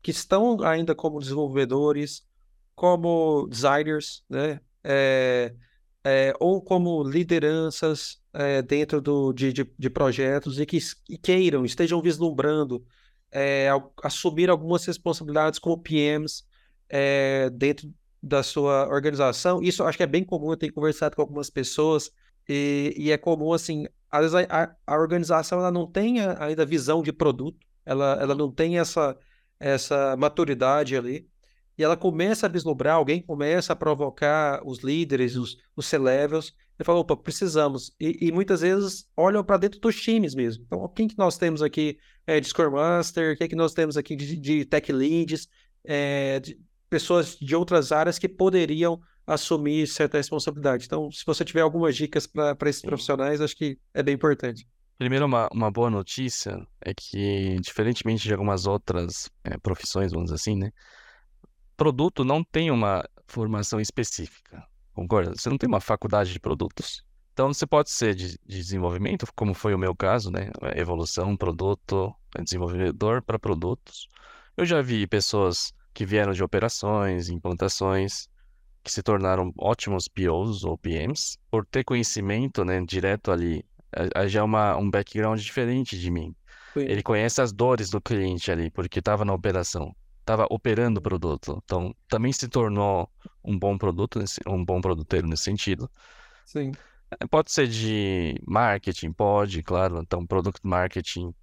que estão ainda como desenvolvedores, como designers, né, é, é, ou como lideranças é, dentro do, de, de, de projetos e que, que queiram, estejam vislumbrando é, assumir algumas responsabilidades como PMs é, dentro da sua organização. Isso acho que é bem comum, eu tenho conversado com algumas pessoas e, e é comum, assim, às vezes a, a- organização ela não tem ainda visão de produto, ela, ela não tem essa, essa maturidade ali, e ela começa a vislumbrar, alguém começa a provocar os líderes, os, os C-levels, e fala, opa, precisamos. E, e muitas vezes olham para dentro dos times mesmo. Então, quem que nós temos aqui é, de Scrum Master, quem que nós temos aqui de, de Tech Leads, é, de pessoas de outras áreas que poderiam assumir certa responsabilidade. Então, se você tiver algumas dicas para esses Sim. profissionais, acho que é bem importante. Primeiro, uma, uma boa notícia é que, diferentemente de algumas outras eh, profissões, vamos dizer assim, né? Produto não tem uma formação específica, concorda? Você não tem uma faculdade de produtos. Então, você pode ser de, de desenvolvimento, como foi o meu caso, né? Evolução, produto, desenvolvedor para produtos. Eu já vi pessoas que vieram de operações, implantações, que se tornaram ótimos POs ou PMs por ter conhecimento, né, direto ali. A- a- Já é uma, um background diferente de mim. Sim. Ele conhece as dores do cliente ali, porque estava na operação, estava operando o produto. Então, também se tornou um bom produto, um bom produteiro nesse sentido. Sim. Eh, Pode ser de marketing, pode, claro. Então, product marketing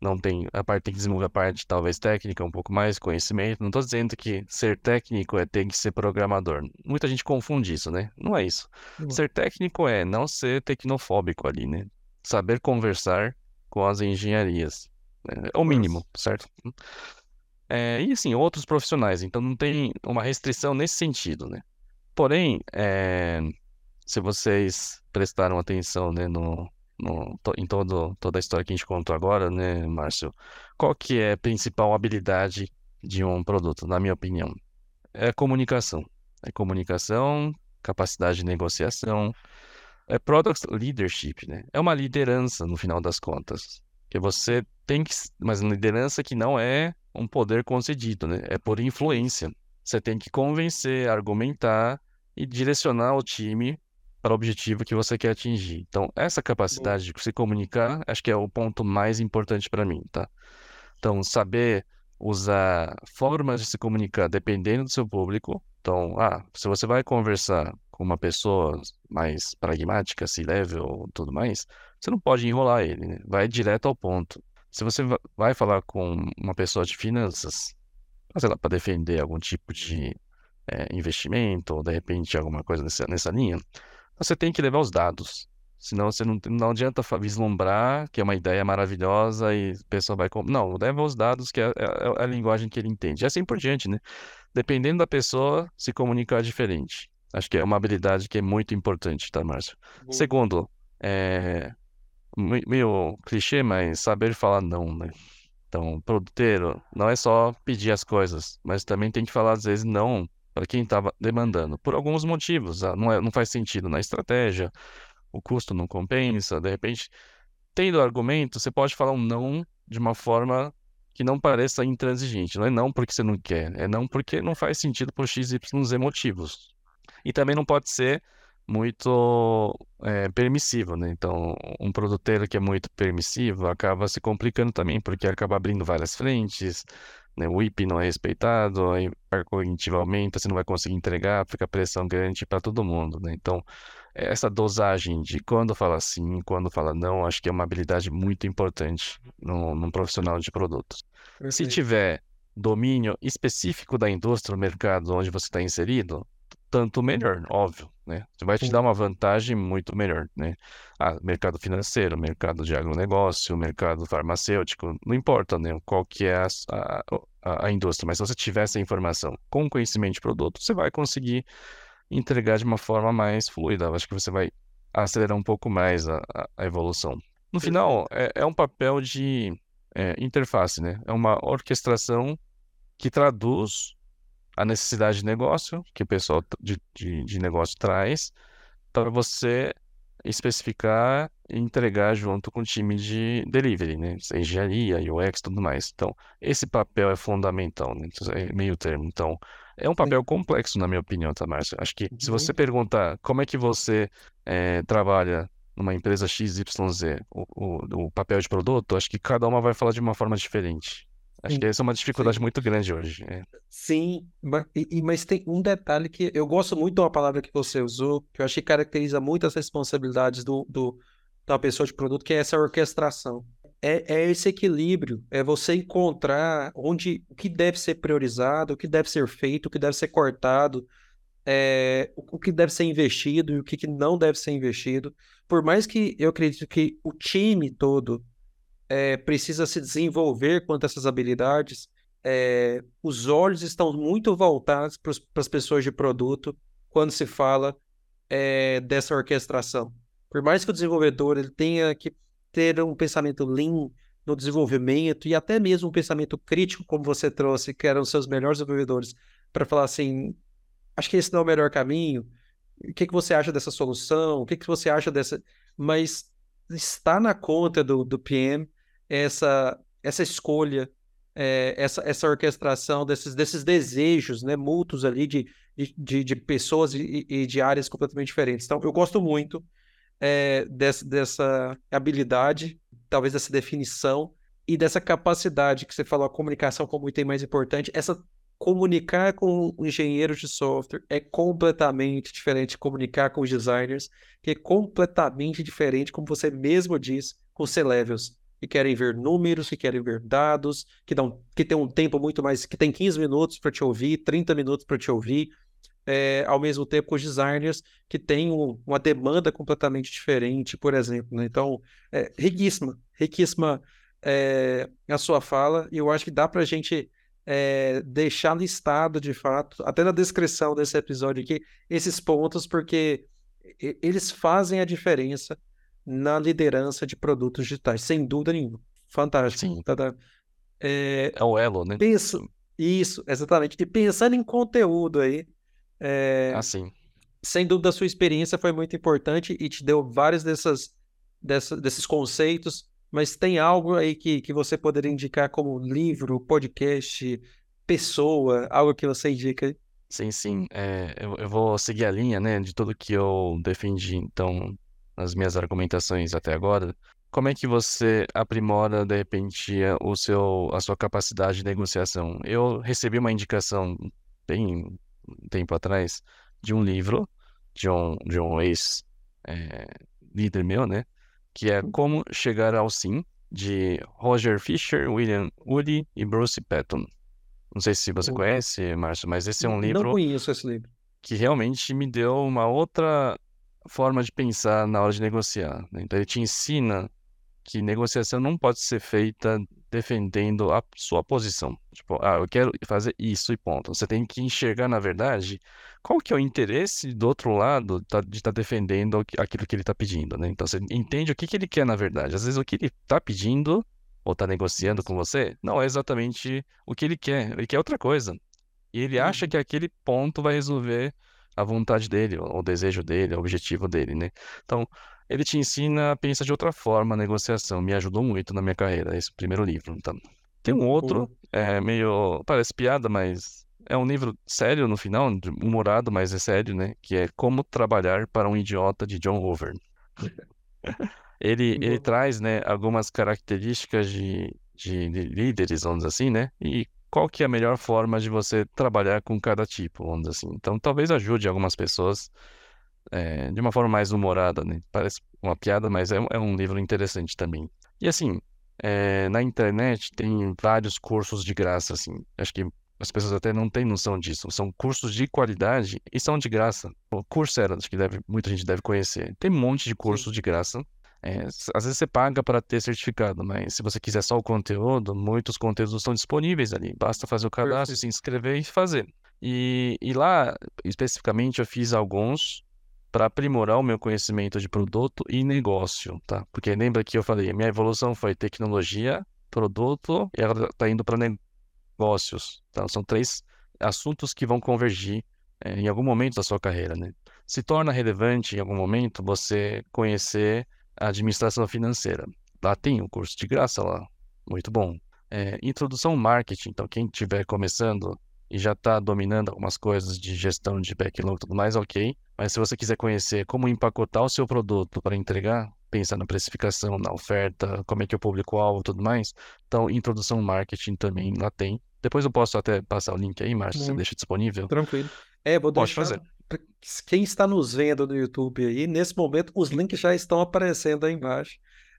não tem a parte tem que desenvolver a parte talvez técnica, um pouco mais conhecimento. Não estou dizendo que ser técnico é ter que ser programador. Muita gente confunde isso, né? Não é isso. Boa. Ser técnico é não ser tecnofóbico ali, né? Saber conversar com as engenharias. né? É o mínimo, certo? É, e assim, outros profissionais. Então não tem uma restrição nesse sentido, né? Porém, é, se vocês prestaram atenção, né, no, no, em todo, toda a história que a gente contou agora, né, Márcio, qual que é a principal habilidade de um produto, na minha opinião? É comunicação. É comunicação, capacidade de negociação, é product leadership, né? É uma liderança no final das contas. Que você tem que, mas liderança que não é um poder concedido, né? É por influência. Você tem que convencer, argumentar e direcionar o time para o objetivo que você quer atingir. Então, essa capacidade de se comunicar, acho que é o ponto mais importante para mim, tá? Então, saber usar formas de se comunicar dependendo do seu público. Então, ah, se você vai conversar com uma pessoa mais pragmática, C-level, tudo mais, você não pode enrolar ele, né? Vai direto ao ponto. Se você va- vai falar com uma pessoa de finanças, sei lá, para defender algum tipo de eh, investimento ou de repente alguma coisa nessa, nessa linha, você tem que levar os dados. Senão você não, não adianta vislumbrar que é uma ideia maravilhosa e a pessoa vai... Não, leva os dados que é, é- é a linguagem que ele entende. E assim por diante, né? Dependendo da pessoa, se comunicar diferente. Acho que é uma habilidade que é muito importante, tá, Márcio? Boa. Segundo, é me- meio clichê, mas saber falar não, né? Então, produteiro não é só pedir as coisas, mas também tem que falar às vezes não para quem estava demandando, por alguns motivos. ah, Não é, não faz sentido na estratégia, o custo não compensa, de repente, tendo argumento, você pode falar um não de uma forma que não pareça intransigente. Não é não porque você não quer, é não porque não faz sentido por x, y, motivos. E também não pode ser muito é, permissivo, né? Então, um produteiro que é muito permissivo acaba se complicando também, porque acaba abrindo várias frentes, né? O IP não é respeitado, aí a cognitiva aumenta, você não vai conseguir entregar, fica pressão grande para todo mundo, né? Então, essa dosagem de quando fala sim, quando fala não, acho que é uma habilidade muito importante num, num profissional de produtos. Se Perfeito. tiver domínio específico da indústria, do mercado onde você está inserido, tanto melhor, óbvio, né? Vai te dar uma vantagem muito melhor, né? Ah, mercado financeiro, mercado de agronegócio, mercado farmacêutico, não importa, né? Qual que é a, a, a indústria, mas se você tiver essa informação com conhecimento de produto, você vai conseguir entregar de uma forma mais fluida. Eu acho que você vai acelerar um pouco mais a, a evolução. No final, é, é um papel de é, interface, né? É uma orquestração que traduz a necessidade de negócio que o pessoal de, de, de negócio traz para você especificar e entregar junto com o time de delivery, né? Engenharia, UX, tudo mais. Então, esse papel é fundamental, né? É meio termo. Então, é um papel complexo, na minha opinião, tá, Márcio? Acho que se você perguntar como é que você é, trabalha numa empresa XYZ, o, o, o papel de produto, acho que cada uma vai falar de uma forma diferente. Acho Sim, que essa é uma dificuldade sim. muito grande hoje. é. Sim, ma- e- mas tem um detalhe que eu gosto muito de uma palavra que você usou, que eu acho que caracteriza muito as responsabilidades do, do, da pessoa de produto, que é essa orquestração. É, é esse equilíbrio, é você encontrar onde o que deve ser priorizado, o que deve ser feito, o que deve ser cortado, é, o, que deve ser investido e o que, que não deve ser investido. Por mais que eu acredito que o time todo é, precisa se desenvolver quanto a essas habilidades. É, os olhos estão muito voltados para as pessoas de produto quando se fala é, dessa orquestração. Por mais que o desenvolvedor ele tenha que ter um pensamento lean no desenvolvimento e até mesmo um pensamento crítico, como você trouxe, que eram os seus melhores desenvolvedores, para falar assim, acho que esse não é o melhor caminho. O que que você acha dessa solução? O que que você acha dessa? Mas está na conta do, do PM essa, essa escolha, é, essa, essa orquestração desses, desses desejos, né, mútuos ali de, de, de, pessoas e, e de áreas completamente diferentes. Então, eu gosto muito é, dessa, dessa habilidade, talvez dessa definição e dessa capacidade que você falou, a comunicação como item mais importante, essa comunicar com engenheiros de software é completamente diferente de comunicar com os designers, que é completamente diferente, como você mesmo disse, com C-levels, que querem ver números, que querem ver dados, que dão, que tem um tempo muito mais, que tem 15 minutos para te ouvir, 30 minutos para te ouvir, é, ao mesmo tempo com os designers que têm um- uma demanda completamente diferente, por exemplo, né? Então, é riquíssima, riquíssima é, a sua fala, e eu acho que dá para a gente é, deixar listado de fato, até na descrição desse episódio aqui, esses pontos, porque eles fazem a diferença na liderança de produtos digitais, sem dúvida nenhuma. Fantástico. Sim, Tá, tá. É, é o elo, né? pensa, isso, exatamente. E pensando em conteúdo aí, é, Assim, sem dúvida a sua experiência foi muito importante e te deu vários dessas, dessa- desses conceitos, mas tem algo aí que, que você poderia indicar como livro, podcast, pessoa, algo que você indica aí? sim, sim. É, eu, eu vou seguir a linha, né, de tudo que eu defendi, então, nas minhas argumentações até agora. Como é que você aprimora, de repente, a- o seu, a sua capacidade de negociação? Eu recebi uma indicação bem um tempo atrás de um livro de um, de um ex-líder meu, né, que é Como Chegar ao Sim, de Roger Fisher, William Udy e Bruce Patton. Não sei se você conhece, Márcio, mas esse é um Não livro conheço esse livro. que realmente me deu uma outra forma de pensar na hora de negociar, né? Então ele te ensina que negociação não pode ser feita defendendo a sua posição. Tipo, ah, eu quero fazer isso e ponto. Você tem que enxergar, na verdade, qual que é o interesse do outro lado tá- de estar defendendo aqu- aquilo que ele está pedindo, né? Então você entende o que que ele quer, na verdade. Às vezes o que ele está pedindo ou está negociando com você não é exatamente o que ele quer. Ele quer outra coisa. E ele acha Uhum. que aquele ponto vai resolver a vontade dele, o desejo dele, o objetivo dele, né? Então, ele te ensina a pensar de outra forma a negociação. Me ajudou muito na minha carreira, esse primeiro livro. Então, tem um outro, é meio, parece piada, mas é um livro sério no final, humorado, mas é sério, né? Que é Como Trabalhar para um Idiota, de John Hoover. Ele, ele traz, né, algumas características de, de, de líderes, vamos dizer assim, né? E qual que é a melhor forma de você trabalhar com cada tipo, vamos dizer assim. Então, talvez ajude algumas pessoas é, de uma forma mais humorada, né? Parece uma piada, mas é, um- é um livro interessante também. E assim, é, na internet tem vários cursos de graça, assim. Acho que as pessoas até não têm noção disso. São cursos de qualidade e são de graça. O Coursera, acho que deve, muita gente deve conhecer. Tem um monte de cursos de graça. É, às vezes você paga para ter certificado, mas se você quiser só o conteúdo, muitos conteúdos estão disponíveis ali. Basta fazer o cadastro, se inscrever e fazer. E, e lá, especificamente, eu fiz alguns para aprimorar o meu conhecimento de produto e negócio, tá? Porque lembra que eu falei, minha evolução foi tecnologia, produto e agora está indo para negócios. Tá? São três assuntos que vão convergir é, em algum momento da sua carreira, né? Se torna relevante em algum momento você conhecer administração financeira. Lá tem um curso de graça lá, muito bom. É, introdução ao marketing, então quem estiver começando e já está dominando algumas coisas de gestão de backlog e tudo mais, ok. Mas se você quiser conhecer como empacotar o seu produto para entregar, pensa na precificação, na oferta, como é que eu publico o alvo e tudo mais. Então, introdução ao marketing também lá tem. Depois eu posso até passar o link aí, Márcio, você deixa disponível. Tranquilo. É, vou Pode deixar. fazer. Quem está nos vendo no YouTube aí, nesse momento, os links já estão aparecendo aí embaixo,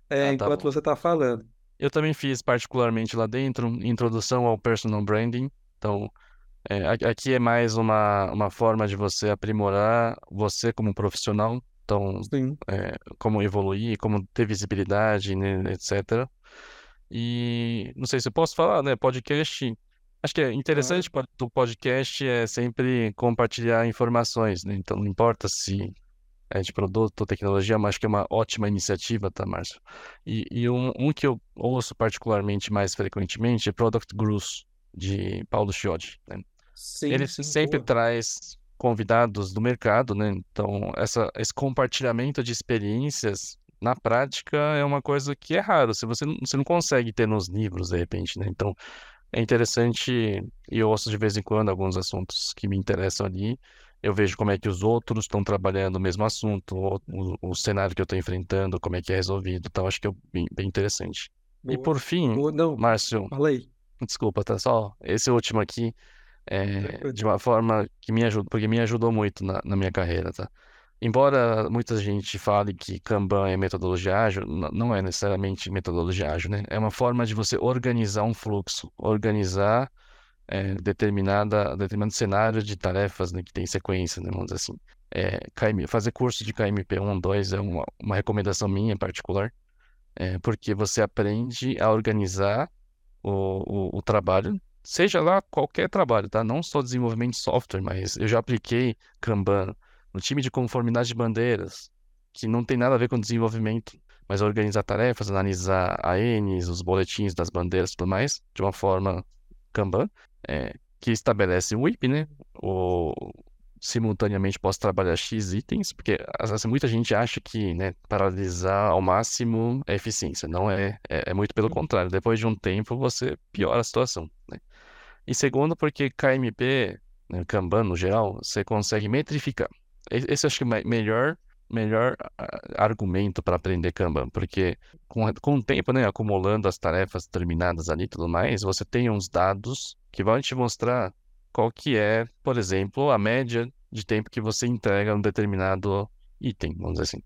é, ah, tá enquanto bom. você está falando. Eu também fiz particularmente lá dentro, introdução ao personal branding. Então, é, aqui é mais uma, uma forma de você aprimorar você como profissional. Então, é, como evoluir, como ter visibilidade, né, etc. E não sei se eu posso falar, né? Podcast Acho que é interessante do podcast é sempre compartilhar informações, né? Então não importa se é de produto ou tecnologia, mas acho que é uma ótima iniciativa, tá, Márcio? E, e um, um, que eu ouço particularmente mais frequentemente é Product Growth, de Paulo Chiodi, né? Sim, Ele sim, sempre boa. traz convidados do mercado, né? Então essa, esse compartilhamento de experiências na prática é uma coisa que é raro. Se você, você não consegue ter nos livros, de repente, né? Então, é interessante e eu ouço de vez em quando alguns assuntos que me interessam ali. Eu vejo como é que os outros estão trabalhando o mesmo assunto, o, o, o cenário que eu estou enfrentando, como é que é resolvido. Então, acho que é bem, bem interessante. E por fim, Boa. Não, Márcio, falei. desculpa, tá só esse último aqui, é, de uma forma que me ajuda, porque me ajudou muito na, na minha carreira, tá? Embora muita gente fale que Kanban é metodologia ágil, não é necessariamente metodologia ágil, né? É uma forma de você organizar um fluxo, organizar é, determinada, determinado cenário de tarefas né, que tem sequência, né, vamos dizer assim. É, KM, fazer curso de KMP 1, 2 é uma, uma recomendação minha em particular, é, porque você aprende a organizar o, o, o trabalho, seja lá qualquer trabalho, tá? Não só desenvolvimento de software, mas eu já apliquei Kanban no time de conformidade de bandeiras, que não tem nada a ver com desenvolvimento, mas organizar tarefas, analisar ANs, os boletins das bandeiras e tudo mais, de uma forma Kanban, é, que estabelece o IP, né? O, simultaneamente posso trabalhar X itens, porque assim, muita gente acha que né, paralisar ao máximo é eficiência. Não é, é, é, muito pelo contrário. Depois de um tempo, você piora a situação. Né? E segundo, porque KMP, né, Kanban no geral, você consegue metrificar. Esse acho que é melhor, melhor argumento para aprender Kanban, porque com, com o tempo, né, acumulando as tarefas terminadas ali e tudo mais, você tem uns dados que vão te mostrar qual que é, por exemplo, a média de tempo que você entrega um determinado item, vamos dizer assim.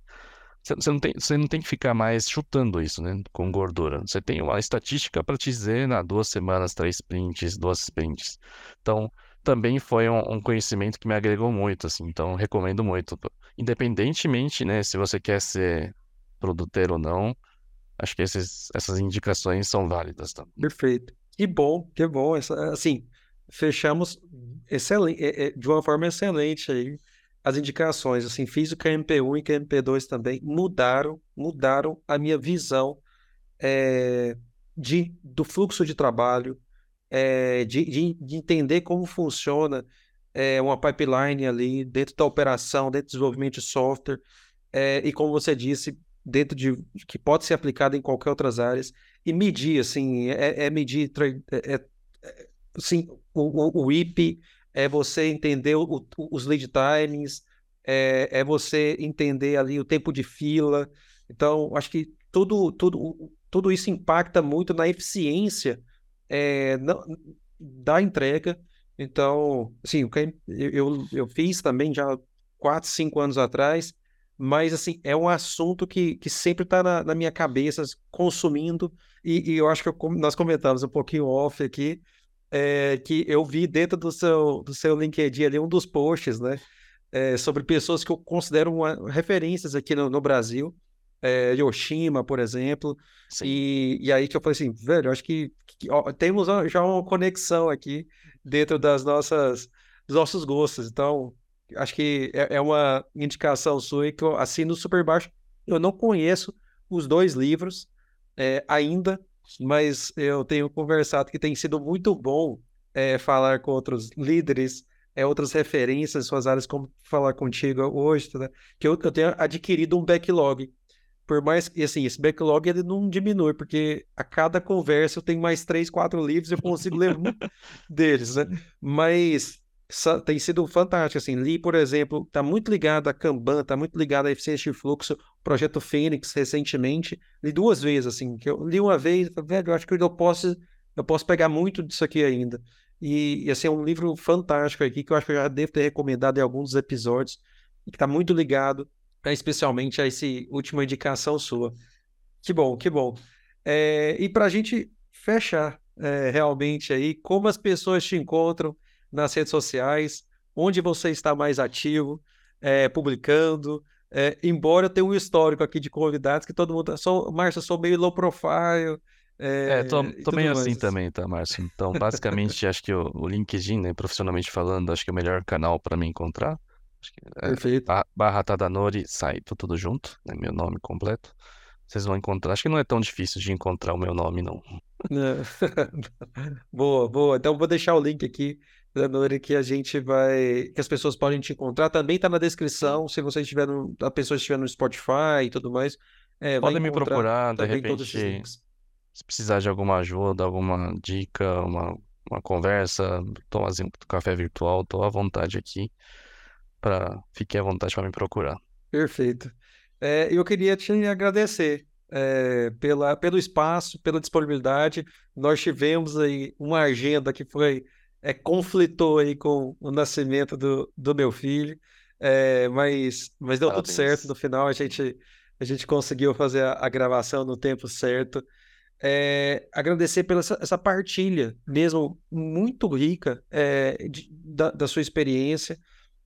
Você não tem, você não tem que ficar mais chutando isso, né, com gordura. Você tem uma estatística para te dizer, na duas semanas, três sprints, duas sprints. Então, também foi um, um, conhecimento que me agregou muito, assim, então recomendo muito. Independentemente, né, se você quer ser produtor ou não, acho que esses, essas indicações são válidas. Tá? Perfeito. Que bom, que bom. Essa, assim, fechamos excelente, é, é, de uma forma excelente aí as indicações. Assim, fiz o KMP1 e KMP2 também, mudaram, mudaram a minha visão é, de, do fluxo de trabalho, é, de, de, de, entender como funciona é, uma pipeline ali dentro da operação, dentro do desenvolvimento de software, é, e como você disse, dentro de que pode ser aplicado em qualquer outras áreas, e medir, assim, é, é medir, é, é, assim, o, o, o IP, é você entender o, os lead times, é, é você entender ali o tempo de fila. Então, acho que tudo, tudo, tudo isso impacta muito na eficiência é, não, da entrega. Então, assim, eu, eu fiz também já 4, 5 anos atrás, mas assim, é um assunto que, que sempre está na, na, minha cabeça, consumindo, e, e eu acho que eu, nós comentamos um pouquinho off aqui, é, que eu vi dentro do seu, do seu LinkedIn ali um dos posts, né? É, sobre pessoas que eu considero uma, referências aqui no, no Brasil. É, Yoshima, por exemplo. E, e aí que eu falei assim, velho, acho que, que ó, temos já uma conexão aqui dentro das nossas, dos nossos gostos. Então, acho que é, é uma indicação sua que eu assino super baixo. Eu não conheço os dois livros é, ainda, mas eu tenho conversado que tem sido muito bom é, falar com outros líderes, é, outras referências, suas áreas, como falar contigo hoje, né? que eu, eu tenho adquirido um backlog. Por mais que, assim, esse backlog ele não diminui, porque a cada conversa eu tenho mais três, quatro livros e eu consigo ler um deles, né? Mas tem sido fantástico, assim, li, por exemplo, está muito ligado a Kanban, está muito ligado a eficiência de fluxo, projeto Fênix, recentemente, li duas vezes, assim, que eu li uma vez, velho, eu acho que eu posso, eu posso pegar muito disso aqui ainda, e, e assim, é um livro fantástico aqui, que eu acho que eu já devo ter recomendado em alguns episódios, e que está muito ligado, especialmente a essa última indicação sua. Que bom, que bom. É, e para a gente fechar é, realmente aí, como as pessoas te encontram, nas redes sociais, onde você está mais ativo, é, publicando. É, embora eu tenha um histórico aqui de convidados que todo mundo. Sou, Márcio, eu sou meio low profile. É, é tô, tô meio assim também, tá, Márcio? Então, basicamente, acho que o, o, LinkedIn, né, profissionalmente falando, acho que é o melhor canal para me encontrar. Acho que é, Perfeito. Barra Tadanori Saito, tudo junto, né, meu nome completo. Vocês vão encontrar. Acho que não é tão difícil de encontrar o meu nome, não. boa, boa. Então, vou deixar o link aqui Lembrando que a gente vai. que as pessoas podem te encontrar. Também está na descrição. Se você estiver no. A pessoa estiver no Spotify e tudo mais. É, Podem me procurar, de repente. Se precisar de alguma ajuda, alguma dica, uma, uma conversa, tomazinho do café virtual, estou à vontade aqui. Para Fique à vontade para me procurar. Perfeito. É, eu queria te agradecer é, pela, pelo espaço, pela disponibilidade. Nós tivemos aí uma agenda que foi é, conflitou aí com o nascimento do, do meu filho, é, mas, mas deu Parabéns. tudo certo. No final a gente, a gente conseguiu fazer a, a gravação no tempo certo. É, agradecer pela essa, essa, partilha, mesmo muito rica, é, de, da, da, sua experiência.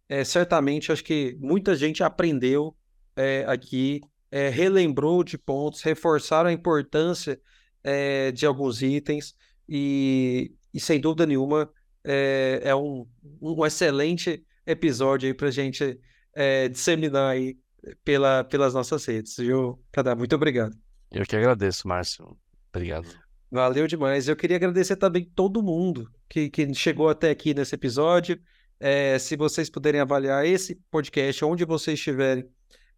É, certamente, acho que muita gente aprendeu é, aqui, é, relembrou de pontos, reforçaram a importância é, de alguns itens e, e, sem dúvida nenhuma, é, é um, um excelente episódio aí para a gente é, disseminar aí pela, pelas nossas redes, viu, Cadê? Muito obrigado. Eu que agradeço, Márcio. Obrigado. Valeu demais. Eu queria agradecer também todo mundo que, que chegou até aqui nesse episódio. É, se vocês puderem avaliar esse podcast onde vocês estiverem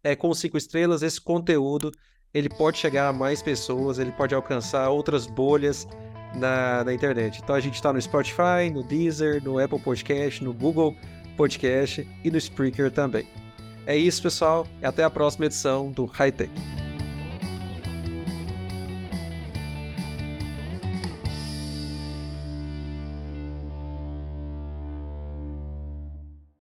é, com cinco estrelas, esse conteúdo ele pode chegar a mais pessoas, ele pode alcançar outras bolhas na, na internet. Então a gente está no Spotify, no Deezer, no Apple Podcast, no Google Podcast e no Spreaker também. É isso, pessoal. Até a próxima edição do High Tech.